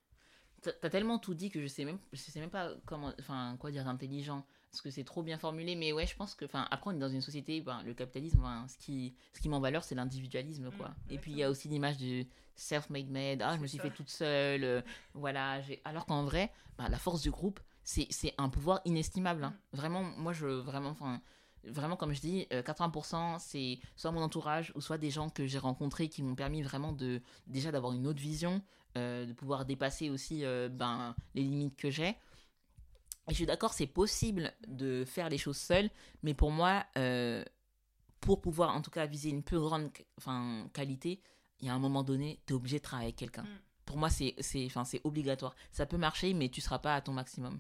T'as tellement tout dit que je sais même, je sais même pas comment, enfin, quoi dire d'intelligent parce que c'est trop bien formulé mais ouais je pense que enfin après on est dans une société ben, le capitalisme ben, ce qui ce qui met en valeur c'est l'individualisme quoi mmh, et puis il y a aussi l'image du self-made man ah je me suis fait toute seule euh, voilà j'ai alors qu'en vrai ben, la force du groupe c'est un pouvoir inestimable hein. mmh. vraiment moi je vraiment enfin vraiment comme je dis 80% euh, c'est soit mon entourage ou soit des gens que j'ai rencontrés qui m'ont permis vraiment de déjà d'avoir une autre vision euh, de pouvoir dépasser aussi ben les limites que j'ai et je suis d'accord, c'est possible de faire les choses seul, mais pour moi, euh, pour pouvoir en tout cas viser une plus grande enfin, qualité, il y a un moment donné, tu es obligé de travailler avec quelqu'un. Mm. Pour moi, c'est obligatoire. Ça peut marcher, mais tu seras pas à ton maximum.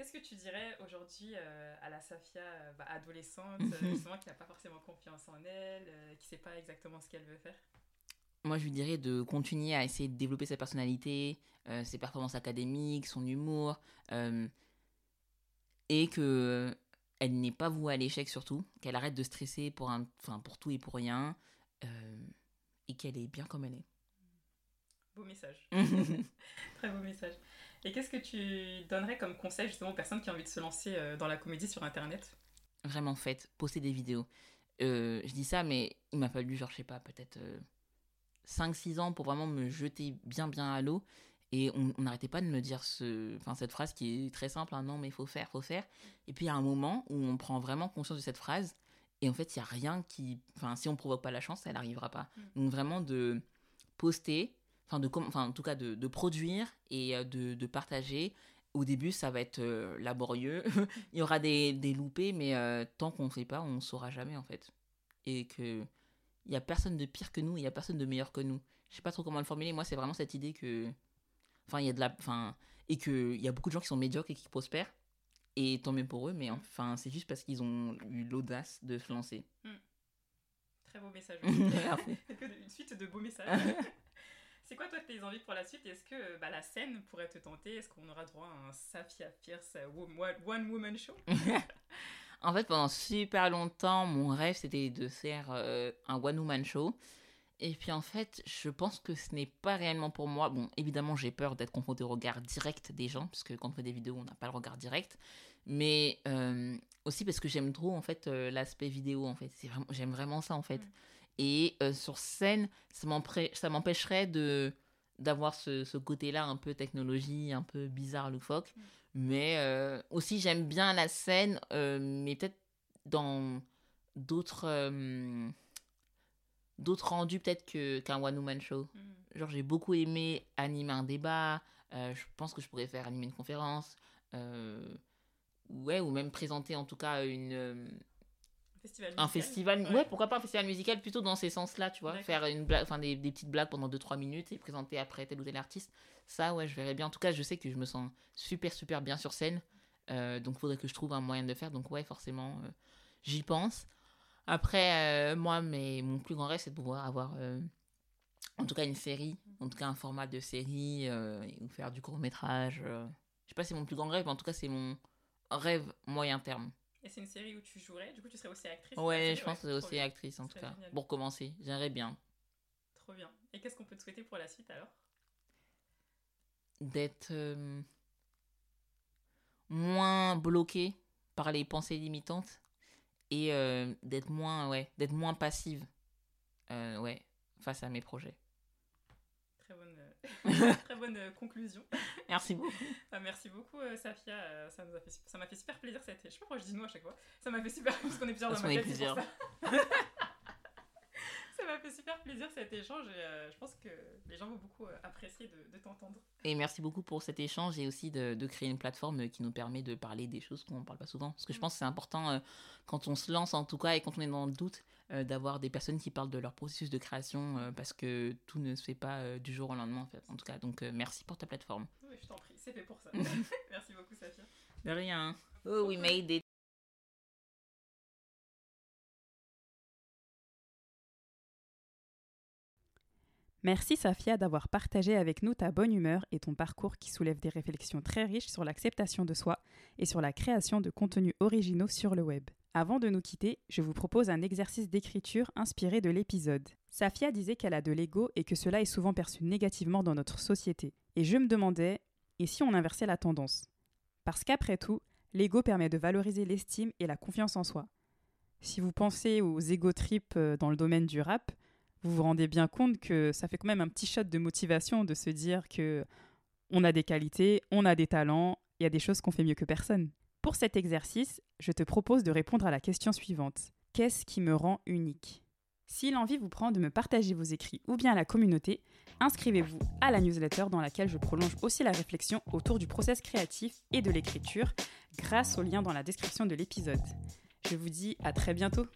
Qu'est-ce que tu dirais aujourd'hui euh, à la Safia euh, bah, adolescente, justement, qui n'a pas forcément confiance en elle, qui ne sait pas exactement ce qu'elle veut faire? Moi, je lui dirais de continuer à essayer de développer sa personnalité, ses performances académiques, son humour, et que elle n'est pas vouée à l'échec surtout, qu'elle arrête de stresser pour, un, pour tout et pour rien, euh, et qu'elle est bien comme elle est. Beau message. Très beau message. Et qu'est-ce que tu donnerais comme conseil justement aux personnes qui ont envie de se lancer euh, dans la comédie sur Internet? Vraiment faites, postez des vidéos. Euh, je dis ça, mais il m'a fallu, genre, je sais pas, peut-être 5-6 ans pour vraiment me jeter bien bien à l'eau. Et on n'arrêtait pas de me dire ce, enfin, cette phrase qui est très simple, hein, non mais il faut faire, faut faire. Et puis il y a un moment où on prend vraiment conscience de cette phrase, et en fait il n'y a rien qui, enfin si on provoque pas la chance, elle n'arrivera pas. Mm. Donc vraiment de poster, enfin, de, enfin en tout cas de, de produire et euh, de, de, partager. Au début ça va être euh, laborieux, il y aura des, des loupés, mais euh, tant qu'on ne fait pas, on ne saura jamais en fait. Et que il y a personne de pire que nous, il y a personne de meilleur que nous. Je sais pas trop comment le formuler, moi c'est vraiment cette idée que Enfin, il y a de la. Enfin, et qu'il y a beaucoup de gens qui sont médiocres et qui prospèrent. Et tant mieux pour eux, mais enfin, c'est juste parce qu'ils ont eu l'audace de se lancer. Hmm. Très beau message. Une suite de beaux messages. C'est quoi, toi, tes envies pour la suite? Est-ce que bah, la scène pourrait te tenter? Est-ce qu'on aura droit à un Safia Fierce One Woman Show? En fait, pendant super longtemps, mon rêve, c'était de faire euh, un one-woman show. Et puis en fait, je pense que ce n'est pas réellement pour moi. Bon, évidemment, j'ai peur d'être confronté au regard direct des gens, parce que quand on fait des vidéos, on n'a pas le regard direct. Mais euh, aussi parce que j'aime trop en fait euh, l'aspect vidéo en fait. C'est vraiment, j'aime vraiment ça en fait. Mm. Et euh, sur scène, ça m'empêcherait de d'avoir ce, ce côté-là un peu technologie, un peu bizarre loufoque. Mm. Mais euh, aussi j'aime bien la scène, euh, mais peut-être dans d'autres d'autres rendus peut-être que qu'un one woman show. Genre, j'ai beaucoup aimé animer un débat. je pense que je pourrais faire animer une conférence. ouais, ou même présenter en tout cas une, Festival un festival. Ouais. Ouais. pourquoi pas un festival musical plutôt dans ces sens-là, tu vois. Faire une blague, enfin, des, des petites blagues pendant 2-3 minutes et présenter après tel ou tel artiste. Ça, ouais, je verrais bien. En tout cas, je sais que je me sens super, super bien sur scène. Euh, donc, il faudrait que je trouve un moyen de le faire. Donc, ouais, forcément, euh, j'y pense. Après, euh, moi, mais mon plus grand rêve, c'est de pouvoir avoir, euh, en tout cas, une série, en tout cas, un format de série, ou faire du court-métrage. euh. Je sais pas si c'est mon plus grand rêve, mais en tout cas, c'est mon rêve moyen terme. Et c'est une série où tu jouerais, du coup tu serais aussi actrice Ouais, je pense que c'est aussi bien. actrice, en tout cas. génial. Pour commencer, j'aimerais bien Trop bien. Et qu'est-ce qu'on peut te souhaiter pour la suite alors? D'être euh, moins bloqué par les pensées limitantes et euh, d'être moins, ouais, d'être moins passive, euh, ouais, face à mes projets. Très bonne, euh, conclusion. Merci beaucoup. Ah, merci beaucoup euh, Safia, Euh, ça nous a fait ça m'a fait super plaisir cette. Je sais pas pourquoi je dis nous à chaque fois. Ça m'a fait super parce qu'on est plusieurs dans ma tête. Ça. M'a fait super plaisir cet échange et euh, je pense que les gens vont beaucoup euh, apprécier de, de t'entendre. Et merci beaucoup pour cet échange et aussi de, de créer une plateforme qui nous permet de parler des choses qu'on ne parle pas souvent. Parce que je Mm. pense que c'est important, euh, quand on se lance en tout cas et quand on est dans le doute, euh, d'avoir des personnes qui parlent de leur processus de création euh, parce que tout ne se fait pas euh, du jour au lendemain en fait. En tout cas, donc euh, merci pour ta plateforme. Oui, je t'en prie, c'est fait pour ça. merci beaucoup Safia. De rien. Oh, we made it. Merci Safia d'avoir partagé avec nous ta bonne humeur et ton parcours qui soulève des réflexions très riches sur l'acceptation de soi et sur la création de contenus originaux sur le web. Avant de nous quitter, je vous propose un exercice d'écriture inspiré de l'épisode. Safia disait qu'elle a de l'ego et que cela est souvent perçu négativement dans notre société. Et je me demandais, et si on inversait la tendance? Parce qu'après tout, l'ego permet de valoriser l'estime et la confiance en soi. Si vous pensez aux ego trips euh, dans le domaine du rap, vous vous rendez bien compte que ça fait quand même un petit shot de motivation de se dire que on a des qualités, on a des talents, il y a des choses qu'on fait mieux que personne. Pour cet exercice, je te propose de répondre à la question suivante. Qu'est-ce qui me rend unique? Si l'envie vous prend de me partager vos écrits ou bien à la communauté, inscrivez-vous à la newsletter dans laquelle je prolonge aussi la réflexion autour du process créatif et de l'écriture grâce au lien dans la description de l'épisode. Je vous dis à très bientôt